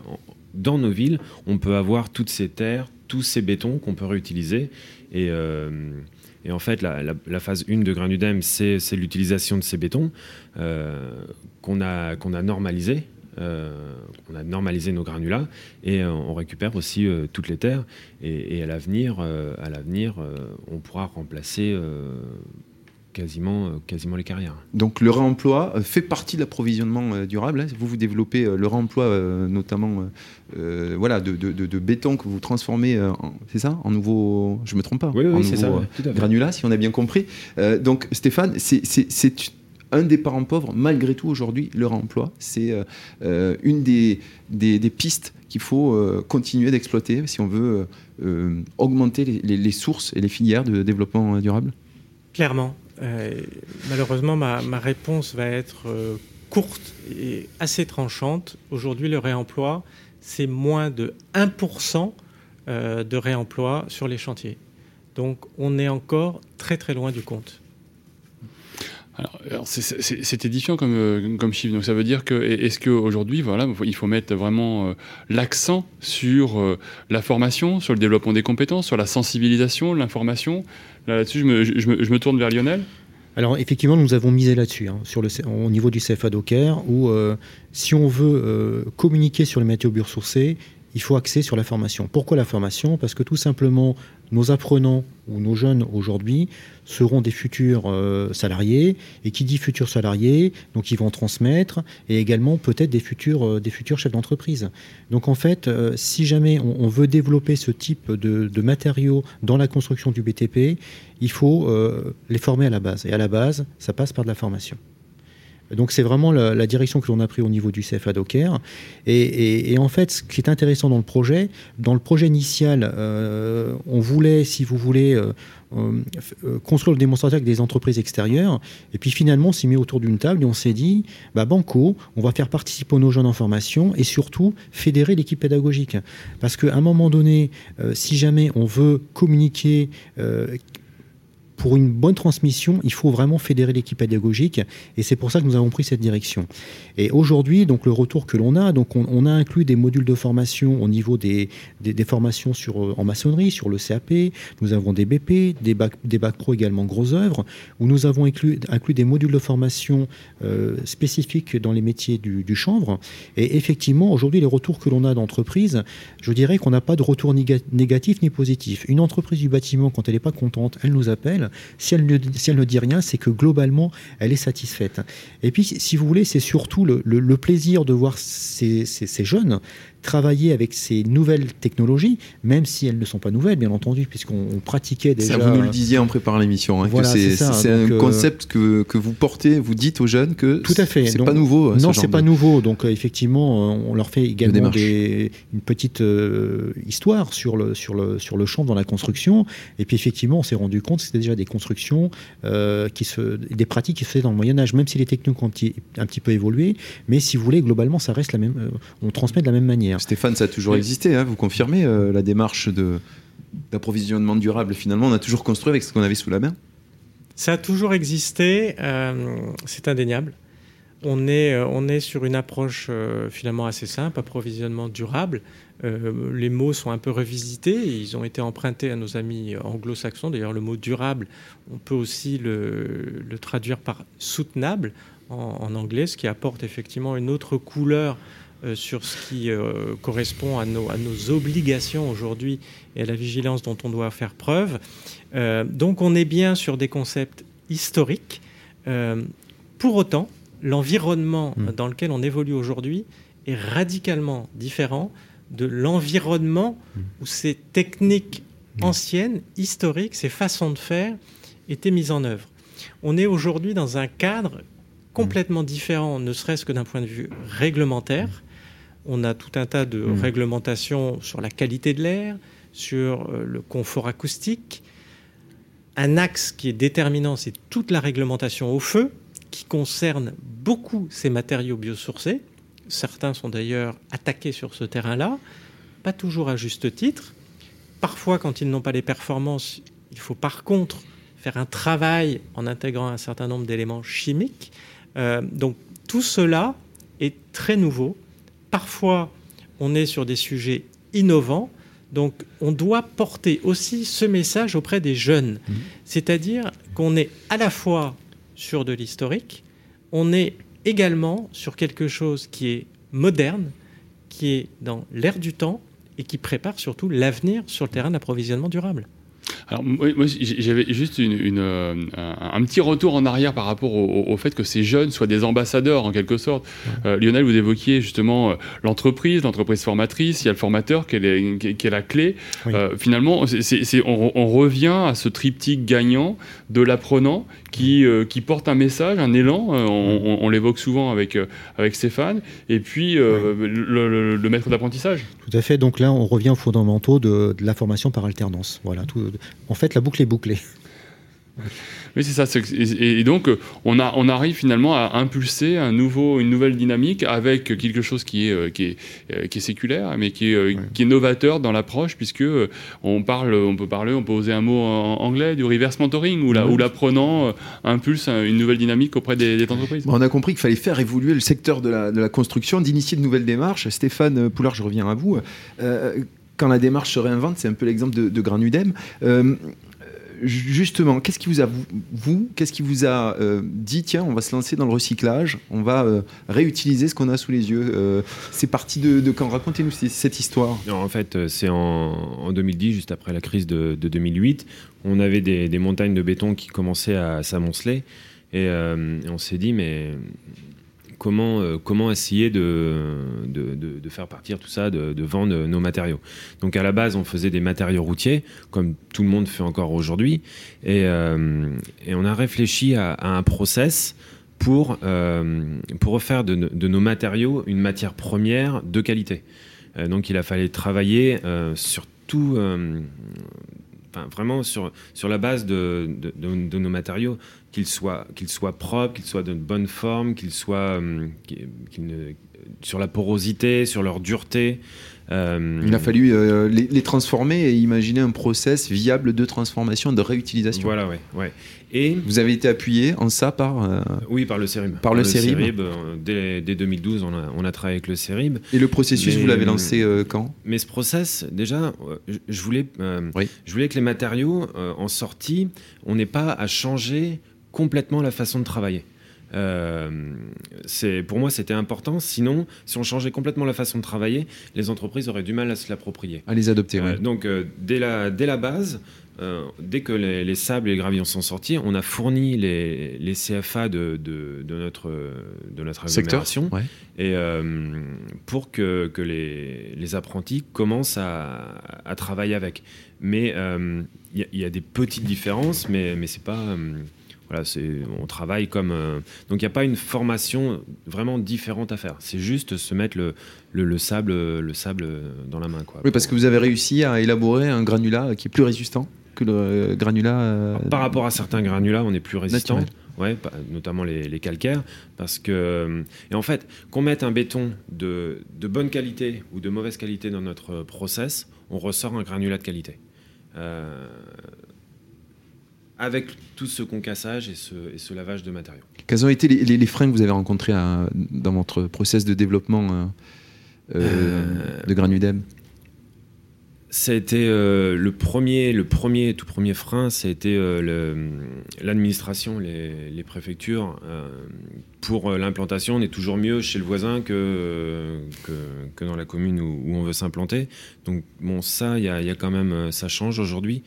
dans nos villes, on peut avoir toutes ces terres, tous ces bétons qu'on peut réutiliser. Et, euh, en fait, la, phase 1 de Granudem, c'est l'utilisation de ces bétons euh, qu'on a, qu'on a normalisé. Euh, on a normalisé nos granulats et on récupère aussi toutes les terres. Et, et à l'avenir, à l'avenir, on pourra remplacer quasiment, euh, quasiment les carrières. Donc le réemploi euh, fait partie de l'approvisionnement euh, durable. Hein. Vous, vous développez le réemploi notamment voilà, de, de, béton que vous transformez, c'est ça En nouveau, je me trompe pas Oui, oui c'est ça. Granulat, si on a bien compris. donc Stéphane, c'est un des parents pauvres, malgré tout, aujourd'hui, le réemploi. C'est une des, des, pistes qu'il faut continuer d'exploiter si on veut augmenter les, les, sources et les filières de développement durable Clairement. Euh, malheureusement, ma, réponse va être euh, courte et assez tranchante. Aujourd'hui, le réemploi, c'est moins de 1% euh, de réemploi sur les chantiers. Donc, on est encore très très loin du compte. C'est édifiant comme, comme chiffre. Donc ça veut dire que est-ce qu'aujourd'hui, voilà, il faut mettre vraiment l'accent sur la formation, sur le développement des compétences, sur la sensibilisation, l'information, Là-dessus, je me, tourne vers Lionel. Alors effectivement, nous avons misé là-dessus, hein, au niveau du CFA Docker, où euh, si on veut euh, communiquer sur les matériaux biosourcés, il faut axer sur la formation. Pourquoi la formation? Parce que tout simplement, nos apprenants ou nos jeunes aujourd'hui seront des futurs euh, salariés, et qui dit futurs salariés, donc ils vont transmettre, et également peut-être des futurs, euh, chefs d'entreprise. Donc en fait, euh, si jamais on, veut développer ce type de, de, matériaux dans la construction du BTP, il faut les former à la base. Et à la base, ça passe par de la formation. Donc c'est vraiment la, direction que l'on a pris au niveau du CFA Docker. Et, en fait, ce qui est intéressant dans le projet, dans le projet initial, euh, on voulait, si vous voulez, euh, euh, construire le démonstrateur avec des entreprises extérieures. Et puis finalement, on s'est mis autour d'une table et on s'est dit, bah, Banco, on va faire participer nos jeunes en formation et surtout fédérer l'équipe pédagogique. Parce qu'à un moment donné, si jamais on veut communiquer pour une bonne transmission, il faut vraiment fédérer l'équipe pédagogique et c'est pour ça que nous avons pris cette direction. Et aujourd'hui, donc le retour que l'on a, donc on, a inclus des modules de formation au niveau des, des, formations sur, euh, en maçonnerie, sur le CAP, nous avons des BP, des bacs, des bacs pro également gros œuvres, où nous avons inclus, inclus des modules de formation euh, spécifiques dans les métiers du, du chanvre. Et effectivement, aujourd'hui, les retours que l'on a d'entreprise, je dirais qu'on n'a pas de retour négatif ni positif. Une entreprise du bâtiment, quand elle n'est pas contente, elle nous appelle si elle, ne, dit rien, c'est que globalement, elle est satisfaite. Et puis, si vous voulez, c'est surtout le, plaisir de voir ces, jeunes travailler avec ces nouvelles technologies, même si elles ne sont pas nouvelles, bien entendu, puisqu'on pratiquait déjà. Ça, vous nous le disiez en préparant l'émission. Hein, c'est un euh, concept que, que, vous portez, vous dites aux jeunes que tout à fait. C'est pas nouveau. Non, c'est pas nouveau. Donc effectivement, on leur fait également des, une petite histoire sur le sur le sur le champ dans la construction. Et puis effectivement, on s'est rendu compte que c'était déjà des constructions qui se des pratiques qui se faisaient dans le Moyen Âge, même si les techniques ont un petit, un petit peu évolué. Mais si vous voulez, globalement, ça reste la même. on transmet de la même manière. Stéphane, ça a toujours existé. Hein, vous confirmez euh, la démarche d'approvisionnement durable. Finalement, on a toujours construit avec ce qu'on avait sous la main? Ça a toujours existé. Euh, c'est indéniable. On est, euh, on est sur une approche finalement assez simple, approvisionnement durable. les mots sont un peu revisités. Ils ont été empruntés à nos amis anglo-saxons. D'ailleurs, le mot durable, on peut aussi le, le traduire par soutenable en, en, anglais, ce qui apporte effectivement une autre couleur euh, sur ce qui euh, correspond à nos, à nos obligations aujourd'hui et à la vigilance dont on doit faire preuve. Euh, donc on est bien sur des concepts historiques. pour autant, l'environnement hmm. dans lequel on évolue aujourd'hui est radicalement différent de l'environnement hmm. où ces techniques hmm. anciennes, historiques, ces façons de faire étaient mises en œuvre. On est aujourd'hui dans un cadre complètement différent, ne serait-ce que d'un point de vue réglementaire, on a tout un tas de mmh. réglementations sur la qualité de l'air, sur euh, le confort acoustique. Un axe qui est déterminant, c'est toute la réglementation au feu, qui concerne beaucoup ces matériaux biosourcés. Certains sont d'ailleurs attaqués sur ce terrain-là, pas toujours à juste titre. Parfois, quand ils n'ont pas les performances, il faut par contre faire un travail en intégrant un certain nombre d'éléments chimiques. Euh, donc tout cela est très nouveau parfois on est sur des sujets innovants, donc on doit porter aussi ce message auprès des jeunes, mmh. c'est-à-dire qu'on est à la fois sur de l'historique, on est également sur quelque chose qui est moderne, qui est dans l'air du temps et qui prépare surtout l'avenir sur le terrain d'approvisionnement durable. Alors moi, j'avais juste une, euh, un, petit retour en arrière par rapport au, fait que ces jeunes soient des ambassadeurs en quelque sorte. Euh, Lionel, vous évoquiez justement euh, l'entreprise, l'entreprise formatrice, il y a le formateur qui est, qui est la clé. finalement, on, revient à ce triptyque gagnant de l'apprenant qui, qui porte un message, un élan, on, l'évoque souvent avec, avec Stéphane, et puis le, maître d'apprentissage. Tout à fait, donc là on revient aux fondamentaux de, de la formation par alternance. Voilà, tout, en fait, la boucle est bouclée. Oui, c'est ça. Et donc, on, a, on arrive finalement à impulser un nouveau, une nouvelle dynamique avec quelque chose qui est, euh, qui est, euh, qui est séculaire, mais qui est, euh, qui est novateur dans l'approche, puisque on, parle, on peut parler, on peut oser un mot en anglais, du reverse mentoring, où l'apprenant impulse une nouvelle dynamique auprès des, entreprises. on a compris qu'il fallait faire évoluer le secteur de la, de la construction, d'initier de nouvelles démarches. Stéphane Poulard, je reviens à vous quand la démarche se réinvente, c'est un peu l'exemple de, de Granudem. Euh, justement, qu'est-ce qui vous a, vous, qu'est-ce qui vous a euh, dit, tiens, on va se lancer dans le recyclage, on va euh, réutiliser ce qu'on a sous les yeux C'est parti de, quand? Racontez-nous cette histoire. en fait, c'est en, 2010, juste après la crise de, 2008. On avait des, des, montagnes de béton qui commençaient à s'amonceler. Et on s'est dit, mais comment, euh, comment essayer de, de, faire partir tout ça, de, vendre nos matériaux. Donc à la base, on faisait des matériaux routiers, comme tout le monde fait encore aujourd'hui, et, euh, on a réfléchi à, un process pour, euh, pour refaire de, nos matériaux une matière première de qualité. donc il a fallu travailler sur tout vraiment sur, la base de, de, nos matériaux, qu'ils soient, qu'ils soient propres, qu'ils soient de bonne forme, qu'ils soient euh, sur la porosité, sur leur dureté. Euh, Il a fallu euh, les, transformer et imaginer un process viable de transformation, de réutilisation. Voilà, ouais. ouais. Et vous avez été appuyé en ça par euh, oui par le CERIB. Par, le, CERIB. dès, 2012, on a, on a, travaillé avec le CERIB. Et le processus, vous l'avez lancé quand? Mais ce process, déjà, je voulais, je voulais que les matériaux en sortie, on n'ait pas à changer complètement la façon de travailler. Euh, pour moi c'était important. Sinon, si on changeait complètement la façon de travailler, les entreprises auraient du mal à se l'approprier. À les adopter. Euh, donc euh, dès la dès la base, dès que les, sables et les gravillons sont sortis, on a fourni les, les CFA de, de, notre, de notre agglomération et, pour que, que les, les, apprentis commencent à, à, travailler avec. Mais il y, y, a des petites différences, mais, mais c'est pas voilà, on travaille comme. Euh, donc il n'y a pas une formation vraiment différente à faire. C'est juste se mettre le, le, sable, le sable dans la main. Quoi, oui, parce que vous avez réussi à élaborer un granulat qui est plus résistant que le granulat. Euh, par rapport à certains granulats, on est plus résistant. Ouais, notamment les, calcaires, parce que et en fait, qu'on mette un béton de, de, bonne qualité ou de mauvaise qualité dans notre process, on ressort un granulat de qualité. Euh, avec tout ce concassage et ce, et ce, lavage de matériaux. Quels ont été les, les, freins que vous avez rencontrés dans votre process de développement euh, euh, de Granudem ça a été euh, le premier, le premier, tout premier frein, ça a été l'administration, les, les, préfectures. pour l'implantation, on est toujours mieux chez le voisin que, que, que dans la commune où, où on veut s'implanter. Donc bon, ça, il y, y a, quand même, ça change aujourd'hui.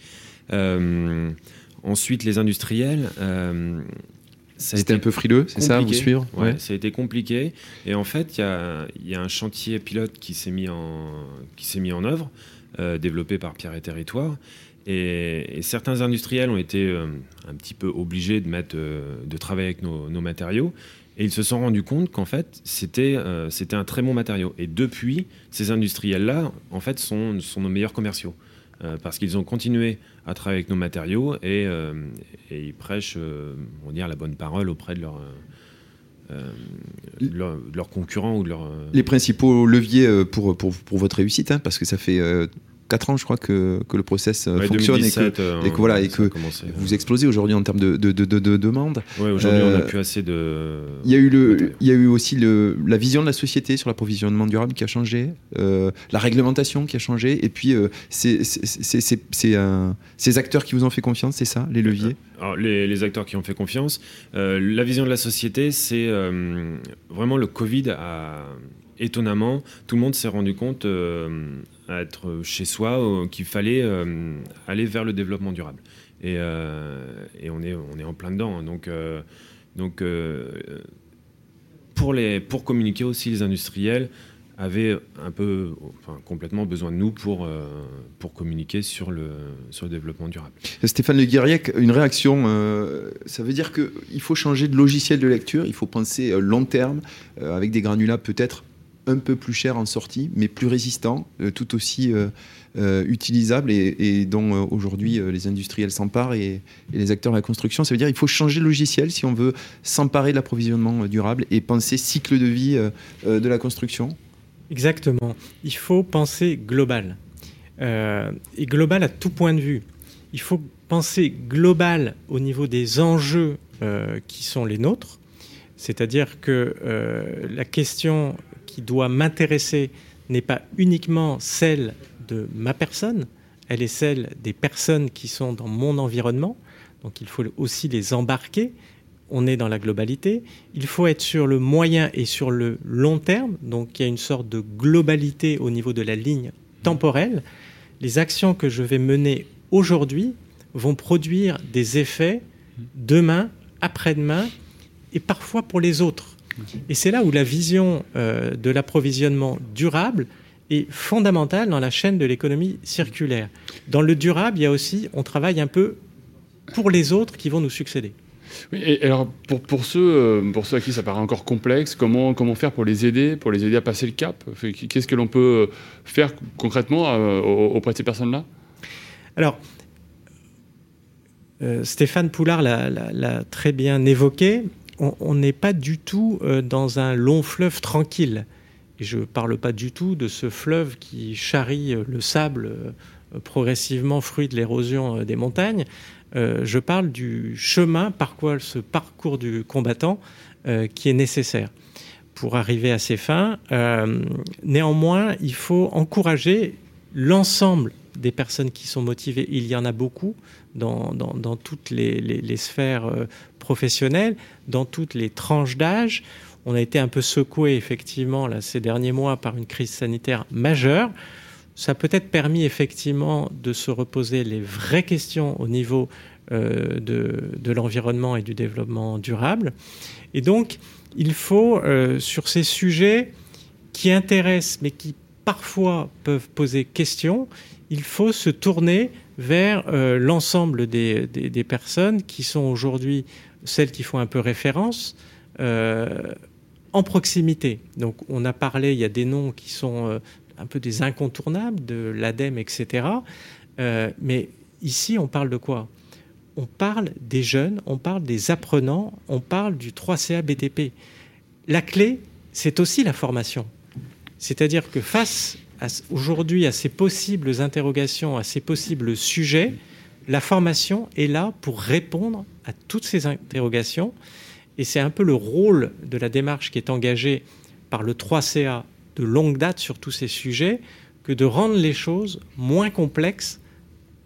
Ensuite, les industriels. Euh, C'était un peu frileux, c'est ça, vous suivre? Ouais. ça a été compliqué. Et en fait, il y, a, un chantier pilote qui s'est mis, en, mis en œuvre, euh, développé par Pierre et Territoire. Et, certains industriels ont été euh, un petit peu obligés de, mettre, de travailler avec nos, matériaux. Et ils se sont rendus compte qu'en fait, c'était c'était un très bon matériau. Et depuis, ces industriels-là, en fait, sont, sont nos meilleurs commerciaux. Euh, parce qu'ils ont continué à travailler avec nos matériaux et, euh, ils prêchent euh, on la bonne parole auprès de leurs leur, concurrents ou de. Les principaux leviers pour, pour, pour votre réussite, hein, parce que ça fait 4 ans, je crois, que, que le process euh, fonctionne et, que, euh, et que, voilà, et que vous explosez aujourd'hui en termes de, de, de, de demande. Oui, aujourd'hui, on n'a euh, plus assez de. Il y a eu, le, il y a eu aussi le, la vision de la société sur l'approvisionnement durable qui a changé, la réglementation qui a changé, et puis c'est ces acteurs qui vous ont fait confiance, c'est ça, les leviers? Alors, les, les, acteurs qui ont fait confiance. la vision de la société, c'est vraiment le Covid a étonnamment, tout le monde s'est rendu compte à être chez soi, euh, qu'il fallait euh, aller vers le développement durable. Et, euh, et, on, est, on est en plein dedans. Hein. Donc, donc pour, les, pour communiquer aussi, les industriels avaient un peu, enfin, complètement besoin de nous pour, pour communiquer sur le, sur le développement durable. Stéphane Le Guiriec, une réaction, ça veut dire qu'il faut changer de logiciel de lecture, il faut penser long terme, avec des granulats peut-être un peu plus cher en sortie, mais plus résistant, euh, tout aussi euh, euh, utilisable et, dont aujourd'hui les industriels s'emparent et, les acteurs de la construction. Ça veut dire qu'il faut changer de logiciel si on veut s'emparer de l'approvisionnement durable et penser cycle de vie de la construction. Exactement. Il faut penser global. et global à tout point de vue. Il faut penser global au niveau des enjeux qui sont les nôtres. C'est-à-dire que la question qui doit m'intéresser n'est pas uniquement celle de ma personne, elle est celle des personnes qui sont dans mon environnement. Donc il faut aussi les embarquer. On est dans la globalité. Il faut être sur le moyen et sur le long terme. Donc il y a une sorte de globalité au niveau de la ligne temporelle. Les actions que je vais mener aujourd'hui vont produire des effets demain, après-demain et parfois pour les autres. Et c'est là où la vision euh, de l'approvisionnement durable est fondamentale dans la chaîne de l'économie circulaire. Dans le durable, il y a aussi, on travaille un peu pour les autres qui vont nous succéder. Oui, et alors pour, pour, ceux, euh, pour ceux à qui ça paraît encore complexe, comment, comment faire pour les aider, pour les aider à passer le cap? Qu'est-ce que l'on peut faire concrètement euh, auprès de ces personnes-là? Alors, Stéphane Poulard l'a très bien évoqué on n'est pas du tout euh, dans un long fleuve tranquille. Je ne parle pas du tout de ce fleuve qui charrie euh, le sable euh, progressivement, fruit de l'érosion des montagnes. je parle du chemin par quoi ce parcours du combattant qui est nécessaire pour arriver à ses fins. néanmoins, il faut encourager l'ensemble des personnes qui sont motivées. Il y en a beaucoup dans, toutes les, sphères professionnels dans toutes les tranches d'âge. On a été un peu secoué effectivement là, ces derniers mois par une crise sanitaire majeure. ça peut être permis effectivement de se reposer les vraies questions au niveau euh, de, l'environnement et du développement durable. Et donc, il faut, euh, sur ces sujets qui intéressent, mais qui parfois peuvent poser question, il faut se tourner vers euh, l'ensemble des, personnes qui sont aujourd'hui celles qui font un peu référence en proximité. Donc on a parlé, il y a des noms qui sont un peu des incontournables de l'ADEME, etc. mais ici, on parle de quoi? On parle des jeunes, on parle des apprenants, on parle du 3CA BTP. La clé, c'est aussi la formation. C'est-à-dire que face aujourd'hui à ces possibles interrogations, à ces possibles sujets, la formation est là pour répondre à toutes ces interrogations. Et c'est un peu le rôle de la démarche qui est engagée par le 3CA de longue date sur tous ces sujets que de rendre les choses moins complexes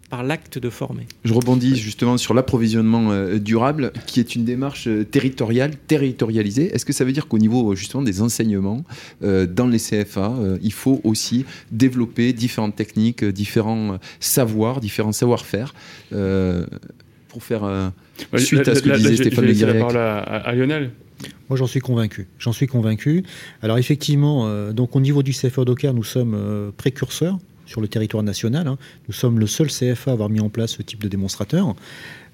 par l'acte de former. Je rebondis justement sur l'approvisionnement euh, durable, qui est une démarche euh, territoriale, territorialisée. Est-ce que ça veut dire qu'au niveau justement des enseignements euh, dans les CFA, il faut aussi développer différentes techniques, différents savoirs, différents savoir-faire pour faire suite à ce que disait Stéphane Le la parole à, Lionel. Moi, j'en suis convaincu. J'en suis convaincu. Alors, effectivement, donc au niveau du CFA Docker, nous sommes précurseurs sur le territoire national. Hein. Nous sommes le seul CFA à avoir mis en place ce type de démonstrateur.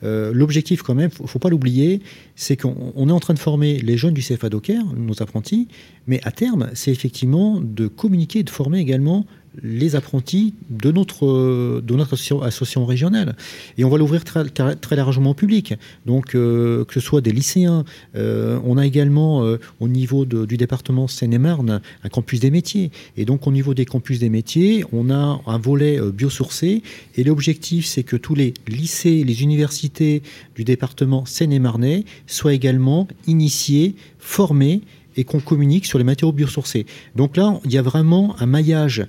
Euh, l'objectif, quand même, ne faut pas l'oublier, c'est qu'on est en train de former les jeunes du CFA Docker, nos apprentis, mais à terme, c'est effectivement de communiquer et de former également les apprentis de notre, de notre association, régionale. Et on va l'ouvrir très, très, largement au public. Donc, euh, que ce soit des lycéens, euh, on a également euh, au niveau du département Seine-et-Marne un campus des métiers. Et donc, au niveau des campus des métiers, on a un volet biosourcé. Et l'objectif, c'est que tous les lycées, les universités du département Seine-et-Marnais soient également initiés, formés et qu'on communique sur les matériaux biosourcés. Donc là, il y a vraiment un maillage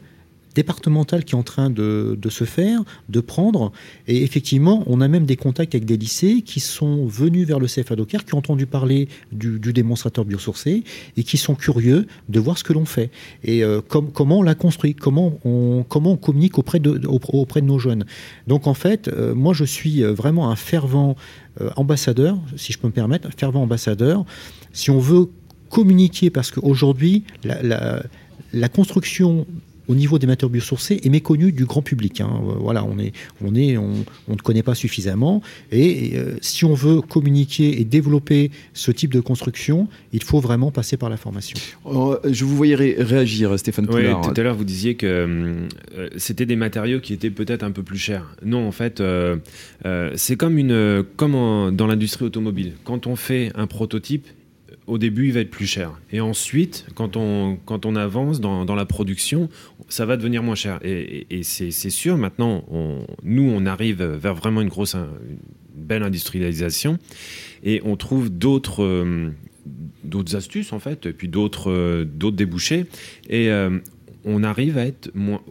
départementale qui est en train de, se faire, de prendre. Et effectivement, on a même des contacts avec des lycées qui sont venus vers le CFA Docker, qui ont entendu parler du, démonstrateur biosourcé et qui sont curieux de voir ce que l'on fait. Et euh, comment on l'a construit, comment on, comment on communique auprès de, auprès de nos jeunes. Donc en fait, euh, moi je suis euh, vraiment un fervent ambassadeur, si je peux me permettre, un fervent ambassadeur. Si on veut communiquer, parce qu'aujourd'hui, la, la construction au niveau des matériaux biosourcés est méconnu du grand public. Hein. Euh, voilà, on est, on est, on, ne connaît pas suffisamment. Et, euh, si on veut communiquer et développer ce type de construction, il faut vraiment passer par la formation. Oh, je vous voyais réagir, Stéphane Poulard. tout à l'heure, vous disiez que euh, c'était des matériaux qui étaient peut-être un peu plus chers. Non, en fait, c'est comme une, comme dans l'industrie automobile. Quand on fait un prototype, au début, il va être plus cher. Et ensuite, quand on, quand on avance dans, dans la production, ça va devenir moins cher. Et, et, c'est sûr, maintenant, nous, on arrive vers vraiment une grosse, belle industrialisation et on trouve d'autres. Euh, d'autres astuces en fait, et puis d'autres euh, débouchés, et euh, on arrive à être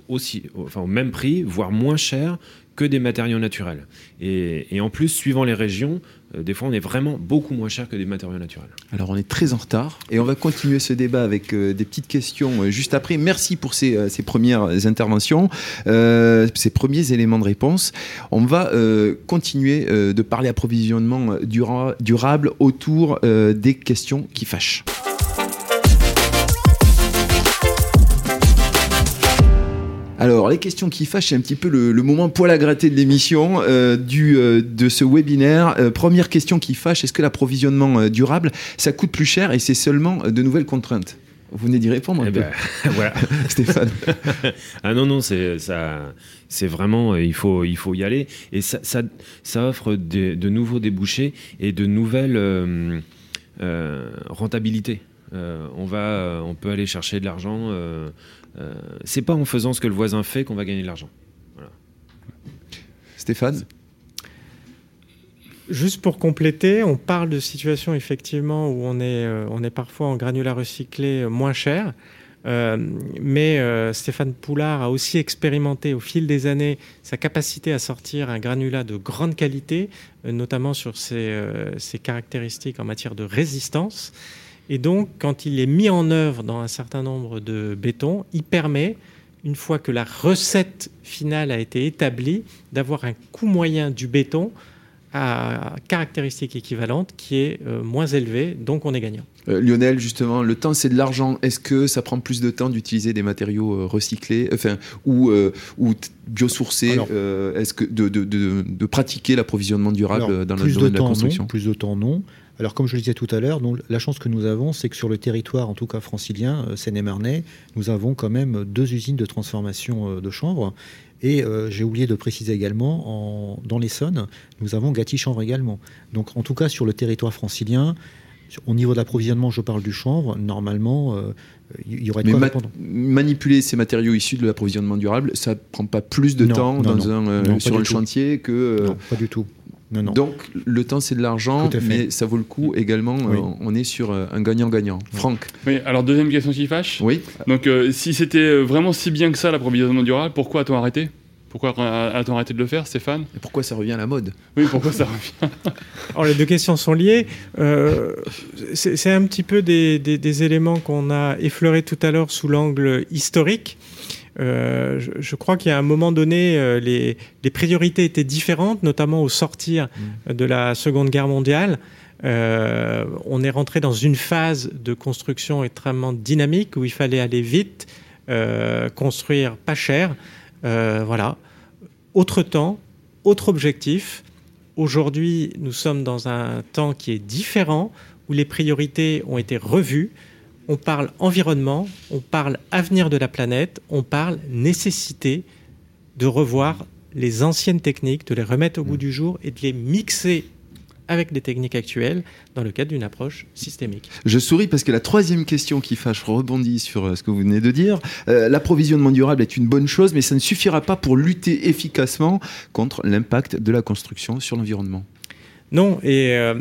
aussi, enfin, au même prix, voire moins cher que des matériaux naturels. Et, en plus, suivant les régions, des fois on est vraiment beaucoup moins cher que des matériaux naturels. Alors on est très en retard et on va continuer ce débat avec euh, des petites questions euh, juste après. Merci pour ces premières interventions, ces premiers éléments de réponse. On va continuer de parler approvisionnement durable autour des questions qui fâchent. Alors, les questions qui fâchent, c'est un petit peu le, moment poil à gratter de l'émission euh, du euh, de ce webinaire. Euh, première question qui fâche est-ce que l'approvisionnement durable, ça coûte plus cher et c'est seulement de nouvelles contraintes? Vous venez d'y répondre un eh peu. Ben, voilà. Stéphane. ah non, non, c'est ça, c'est vraiment, il faut, il faut y aller. Et ça, ça, ça offre de nouveaux débouchés et de nouvelles rentabilités. on va, on peut aller chercher de l'argent euh, c'est pas en faisant ce que le voisin fait qu'on va gagner de l'argent. Stéphane Juste pour compléter, on parle de situations effectivement où on est, euh, on est parfois en granulat recyclé euh, moins cher. mais Stéphane Poulard a aussi expérimenté au fil des années sa capacité à sortir un granulat de grande qualité, notamment sur ses, ses, caractéristiques en matière de résistance. Et donc, quand il est mis en œuvre dans un certain nombre de bétons, il permet une fois que la recette finale a été établie, d'avoir un coût moyen du béton à caractéristiques équivalentes qui est euh, moins élevé, donc on est gagnant. Euh, Lionel, justement, le temps c'est de l'argent. Est-ce que ça prend plus de temps d'utiliser des matériaux euh, recyclés, enfin, ou, ou biosourcés Est-ce que de, de, de, pratiquer l'approvisionnement durable dans le domaine de, la construction? Plus de temps, non. Alors, comme je le disais tout à l'heure, la chance que nous avons, c'est que sur le territoire, en tout cas francilien, Seine-et-Marnay, nous avons quand même deux usines de transformation de chanvre. Et euh, j'ai oublié de préciser également, en, dans l'Essonne, nous avons Gatti-Chanvre également. Donc en tout cas sur le territoire francilien, au niveau de l'approvisionnement, je parle du chanvre, normalement, euh, il y aurait de quoi répondre. Manipuler ces matériaux issus de l'approvisionnement durable, ça ne prend pas plus de temps dans Un, euh, sur le chantier que... non, pas du tout. Donc le temps c'est de l'argent, mais ça vaut le coup également. Euh, on est sur euh, un gagnant-gagnant. Franck. Oui. Alors deuxième question qui fâche. Oui. Donc euh, si c'était vraiment si bien que ça l'approvisionnement durable, pourquoi a-t-on arrêté? Pourquoi a-t-on arrêté de le faire, Stéphane? Et pourquoi ça revient à la mode? Oui, pourquoi ça revient? Alors, les deux questions sont liées. c'est un petit peu des, des éléments qu'on a effleurés tout à l'heure sous l'angle historique. Euh, je, crois qu'à un moment donné, euh, les, priorités étaient différentes, notamment au sortir mm. de la Seconde Guerre mondiale. Euh, on est rentré dans une phase de construction extrêmement dynamique où il fallait aller vite, construire pas cher. voilà. Autre temps, autre objectif. Aujourd'hui, nous sommes dans un temps qui est différent, où les priorités ont été revues on parle environnement, on parle avenir de la planète, on parle nécessité de revoir les anciennes techniques, de les remettre au goût mm. du jour et de les mixer avec les techniques actuelles dans le cadre d'une approche systémique. Je souris parce que la troisième question qui fâche rebondit sur euh, ce que vous venez de dire. Euh, l'approvisionnement durable est une bonne chose, mais ça ne suffira pas pour lutter efficacement contre l'impact de la construction sur l'environnement. Non, et. Euh,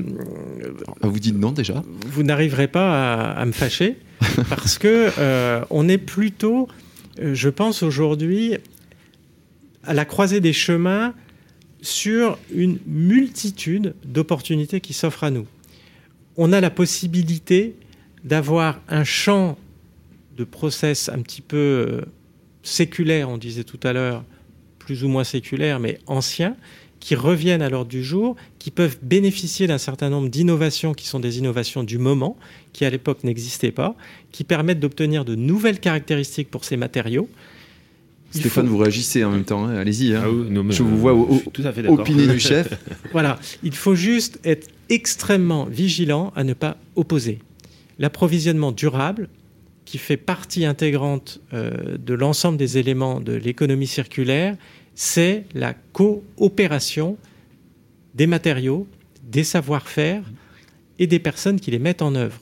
ah, vous dites non déjà Vous n'arriverez pas à, me fâcher, parce que euh, on est plutôt, euh, je pense aujourd'hui, à la croisée des chemins sur une multitude d'opportunités qui s'offrent à nous. On a la possibilité d'avoir un champ de process un petit peu séculaire, on disait tout à l'heure, plus ou moins séculaire, mais ancien, qui reviennent à l'ordre du jour, qui peuvent bénéficier d'un certain nombre d'innovations qui sont des innovations du moment, qui à l'époque n'existaient pas, qui permettent d'obtenir de nouvelles caractéristiques pour ces matériaux. Stéphane, vous réagissez en même temps, hein. allez-y. Hein. Ah je vous vois au, tout à fait opiner du chef. voilà, il faut juste être extrêmement vigilant à ne pas opposer. L'approvisionnement durable, qui fait partie intégrante euh, de l'ensemble des éléments de l'économie circulaire, c'est la coopération des matériaux, des savoir-faire et des personnes qui les mettent en œuvre.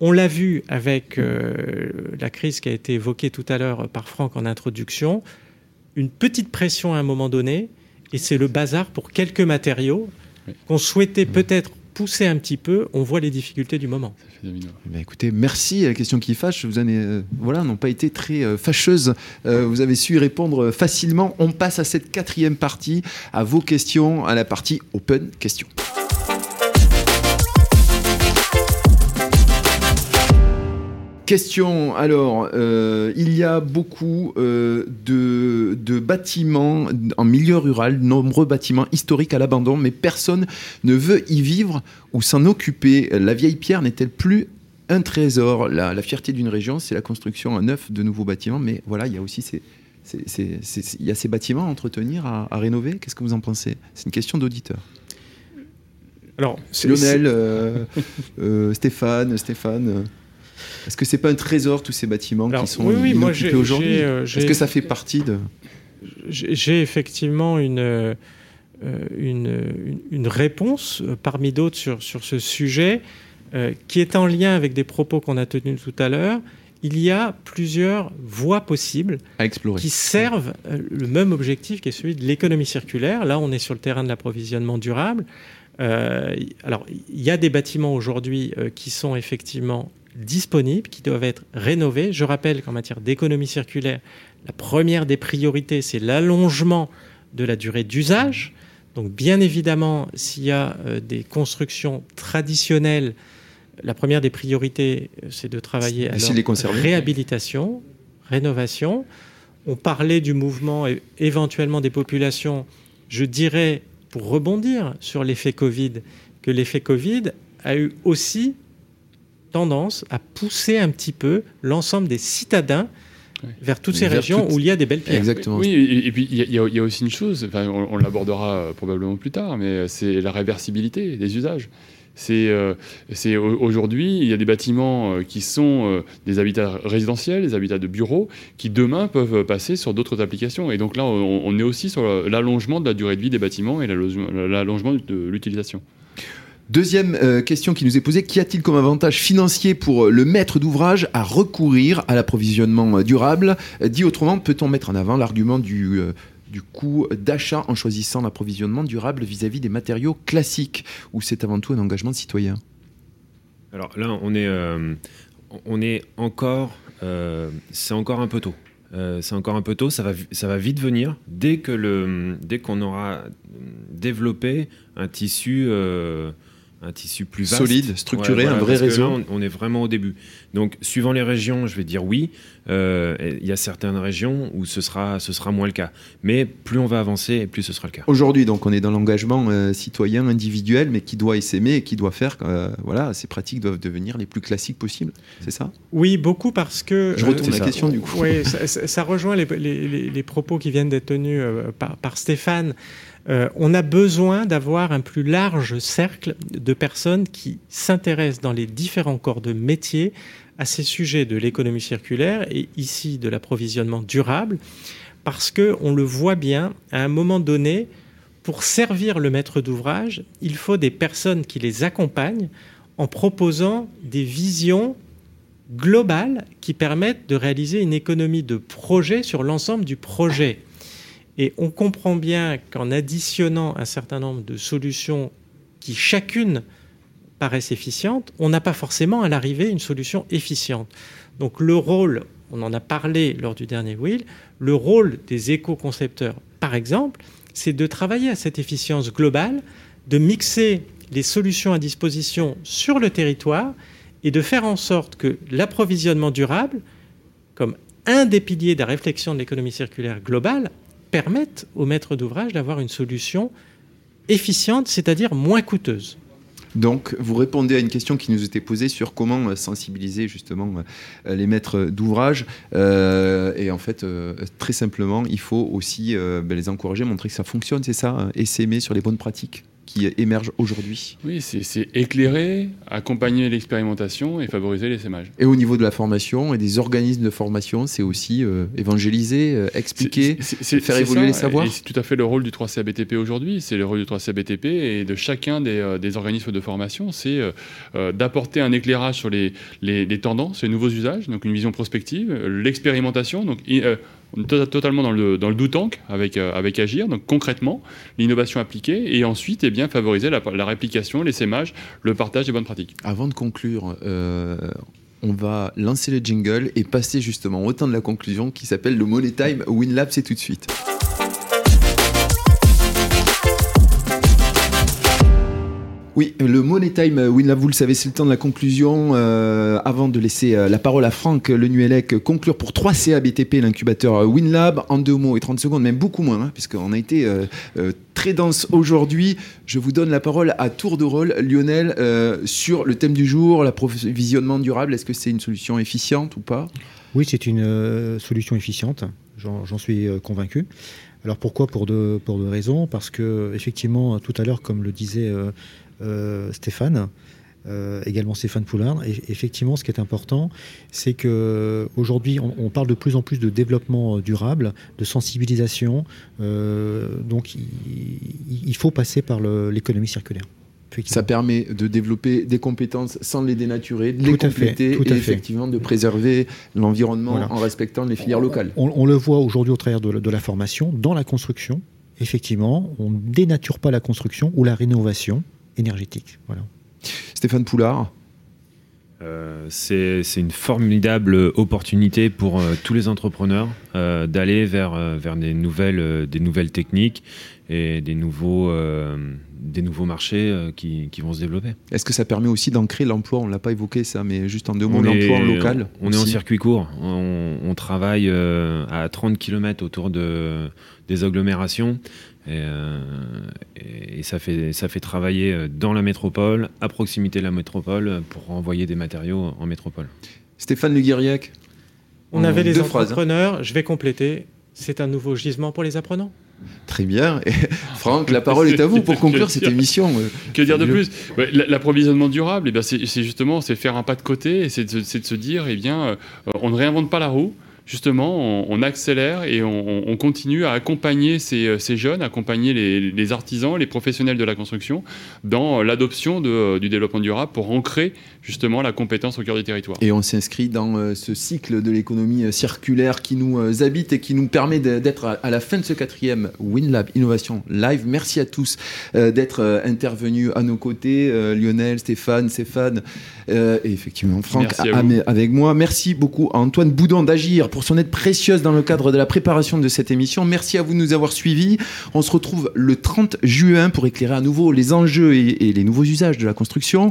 On l'a vu avec euh, la crise qui a été évoquée tout à l'heure par Franck en introduction, une petite pression à un moment donné, et c'est le bazar pour quelques matériaux qu'on souhaitait peut-être pousser un petit peu, on voit les difficultés du moment. Eh écoutez, merci. La question qui fâche, vous avez, euh, voilà, n'ont pas été très euh, fâcheuses. Euh, vous avez su y répondre facilement. On passe à cette quatrième partie, à vos questions, à la partie open questions. Question, alors, euh, il y a beaucoup euh, de, bâtiments en milieu rural, nombreux bâtiments historiques à l'abandon, mais personne ne veut y vivre ou s'en occuper. La vieille pierre n'est-elle plus un trésor? La, fierté d'une région, c'est la construction à neuf de nouveaux bâtiments, mais voilà, il y a aussi ces, il y a ces bâtiments à entretenir, à, rénover. Qu'est-ce que vous en pensez? C'est une question d'auditeur. Alors, Lionel, euh, Stéphane, Stéphane. Est-ce que c'est pas un trésor tous ces bâtiments qui sont oui, oui, aujourd'hui euh, Est-ce que ça fait partie de J'ai effectivement une, euh, une, une, réponse euh, parmi d'autres sur, sur ce sujet qui est en lien avec des propos qu'on a tenus tout à l'heure. Il y a plusieurs voies possibles à explorer. qui servent le même objectif qui est celui de l'économie circulaire. Là, on est sur le terrain de l'approvisionnement durable. alors, il y a des bâtiments aujourd'hui qui sont effectivement disponibles, qui doivent être rénovés. Je rappelle qu'en matière d'économie circulaire, la première des priorités, c'est l'allongement de la durée d'usage. Donc bien évidemment, s'il y a euh, des constructions traditionnelles, la première des priorités, euh, c'est de travailler à leur réhabilitation, rénovation. on parlait du mouvement et éventuellement des populations. Je dirais, pour rebondir sur l'effet Covid, que l'effet Covid a eu aussi tendance à pousser un petit peu l'ensemble des citadins vers toutes ces régions où il y a des belles pierres. Exactement. Oui, et, puis il y, a aussi une chose, enfin, on, l'abordera probablement plus tard, mais c'est la réversibilité des usages. C'est euh, aujourd'hui, il y a des bâtiments euh, qui sont euh, des habitats résidentiels, des habitats de bureaux, qui demain peuvent passer sur d'autres applications. Et donc là, on est aussi sur l'allongement de la durée de vie des bâtiments et l'allongement de l'utilisation. Deuxième euh, question qui nous est posée, qu'y a-t-il comme avantage financier pour euh, le maître d'ouvrage à recourir à l'approvisionnement euh, durable? Dit autrement, peut-on mettre en avant l'argument du, du coût d'achat en choisissant l'approvisionnement durable vis-à-vis des matériaux classiques, ou c'est avant tout un engagement de citoyen? Alors là, on est, on est encore, c'est encore un peu tôt. c'est encore un peu tôt, ça va, ça va vite venir. Dès dès qu'on aura développé un tissu un tissu plus vaste. solide, structuré, un vrai réseau. on, est vraiment au début. Donc, suivant les régions, je vais dire oui. Euh, il y a certaines régions où ce sera, ce sera moins le cas. Mais plus on va avancer, plus ce sera le cas. Aujourd'hui, donc, on est dans l'engagement euh, citoyen individuel, mais qui doit s'aimer et qui doit faire, euh, voilà, ces pratiques doivent devenir les plus classiques possibles. C'est ça? Oui, beaucoup parce que. Je retourne la question du coup. Oui, ça, rejoint les, propos qui viennent d'être tenus par, par Stéphane. Euh, on a besoin d'avoir un plus large cercle de personnes qui s'intéressent dans les différents corps de métier à ces sujets de l'économie circulaire et ici de l'approvisionnement durable, parce que on le voit bien, à un moment donné, pour servir le maître d'ouvrage, il faut des personnes qui les accompagnent en proposant des visions globales qui permettent de réaliser une économie de projet sur l'ensemble du projet. Et on comprend bien qu'en additionnant un certain nombre de solutions qui chacune paraissent efficientes, on n'a pas forcément à l'arrivée une solution efficiente. Donc le rôle, on en a parlé lors du dernier Will, le rôle des éco-concepteurs, par exemple, c'est de travailler à cette efficience globale, de mixer les solutions à disposition sur le territoire et de faire en sorte que l'approvisionnement durable, comme un des piliers de la réflexion de l'économie circulaire globale, permettent aux maîtres d'ouvrage d'avoir une solution efficiente, c'est-à-dire moins coûteuse. Donc, vous répondez à une question qui nous était posée sur comment euh, sensibiliser justement euh, les maîtres d'ouvrage. Euh, et en fait, très simplement, il faut aussi ben, les encourager, montrer que ça fonctionne, c'est ça, hein, s'aimer sur les bonnes pratiques qui émergent aujourd'hui. Oui, c'est éclairer, accompagner l'expérimentation et favoriser l'essaimage. Et au niveau de la formation et des organismes de formation, c'est aussi euh, évangéliser, euh, expliquer, faire évoluer les savoirs. C'est tout à fait le rôle du 3CABTP aujourd'hui. C'est le rôle du 3CABTP et de chacun des, euh, des organismes de formation, c'est d'apporter un éclairage sur les, les, les, tendances, les nouveaux usages, donc une vision prospective, l'expérimentation, donc on est totalement dans le, dans do tank avec, euh, avec Agir, donc concrètement, l'innovation appliquée, et ensuite, eh bien, favoriser la, la réplication, l'essaimage, le partage des bonnes pratiques. Avant de conclure, euh, on va lancer le jingle et passer justement au temps de la conclusion qui s'appelle le Money Time WinLab, c'est tout de suite. Oui, le Money Time, euh, Winlab, vous le savez, c'est le temps de la conclusion. Euh, avant de laisser euh, la parole à Franck Lenuelec, conclure pour 3 CA BTP, l'incubateur WinLab, en deux mots et 30 secondes, même beaucoup moins, hein, puisqu'on a été très dense aujourd'hui. Je vous donne la parole à tour de rôle, Lionel, sur le thème du jour, l'approvisionnement durable. Est-ce que c'est une solution efficiente ou pas? Oui, c'est une solution efficiente, j'en suis convaincu. Alors pourquoi? Pour deux, pour deux raisons Parce que effectivement, tout à l'heure, comme le disait euh, Stéphane. Euh, également Stéphane Poulard. Et effectivement, ce qui est important, c'est que aujourd'hui, on, parle de plus en plus de développement euh, durable, de sensibilisation. donc, il, faut passer par l'économie circulaire. Ça permet de développer des compétences sans les dénaturer, de les compléter et effectivement de préserver l'environnement en respectant les filières locales. On, le voit aujourd'hui au travers de, de, la formation, dans la construction. Effectivement, on ne dénature pas la construction ou la rénovation énergétique. Voilà. Stéphane Poulard euh, c'est une formidable opportunité pour euh, tous les entrepreneurs d'aller vers, vers des, nouvelles, des nouvelles techniques et des nouveaux, des nouveaux marchés qui, qui, vont se développer. Est-ce que ça permet aussi d'ancrer l'emploi? On ne l'a pas évoqué ça, mais juste en deux mots, l'emploi local On est en circuit court. On, on travaille à 30 km autour de, des agglomérations. Euh, et, ça, fait, ça fait travailler euh, dans la métropole, à proximité de la métropole, pour envoyer des matériaux en métropole. Stéphane Le On avait des entrepreneurs, je vais compléter. C'est un nouveau gisement pour les apprenants Très bien. Et Franck, la parole est à vous pour conclure cette émission. Que dire de plus? L'approvisionnement durable, eh c'est justement c'est faire un pas de côté et c'est de, de, se dire, eh bien, euh, on ne réinvente pas la roue justement, on, accélère et on, continue à accompagner ces, jeunes, accompagner les, artisans, les professionnels de la construction dans l'adoption du développement durable pour ancrer justement la compétence au cœur du territoire. Et on s'inscrit dans euh, ce cycle de l'économie euh, circulaire qui nous euh, habite et qui nous permet d'être à la fin de ce quatrième WinLab Innovation Live. Merci à tous d'être intervenus à nos côtés, Lionel, Stéphane, Stéphane et effectivement Franck avec moi. Merci beaucoup à Antoine Boudon d'Agir pour son aide précieuse dans le cadre de la préparation de cette émission. Merci à vous de nous avoir suivis. On se retrouve le 30 juin pour éclairer à nouveau les enjeux et, les nouveaux usages de la construction.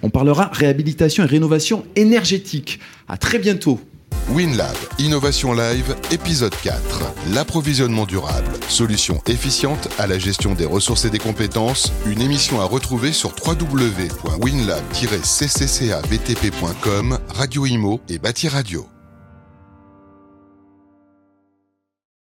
On parlera réhabilitation et rénovation énergétique. À très bientôt. WinLab, Innovation Live, épisode 4. L'approvisionnement durable, solution efficiente à la gestion des ressources et des compétences. Une émission à retrouver sur www.winlab-cccavtp.com, Radio Imo et Bâti Radio.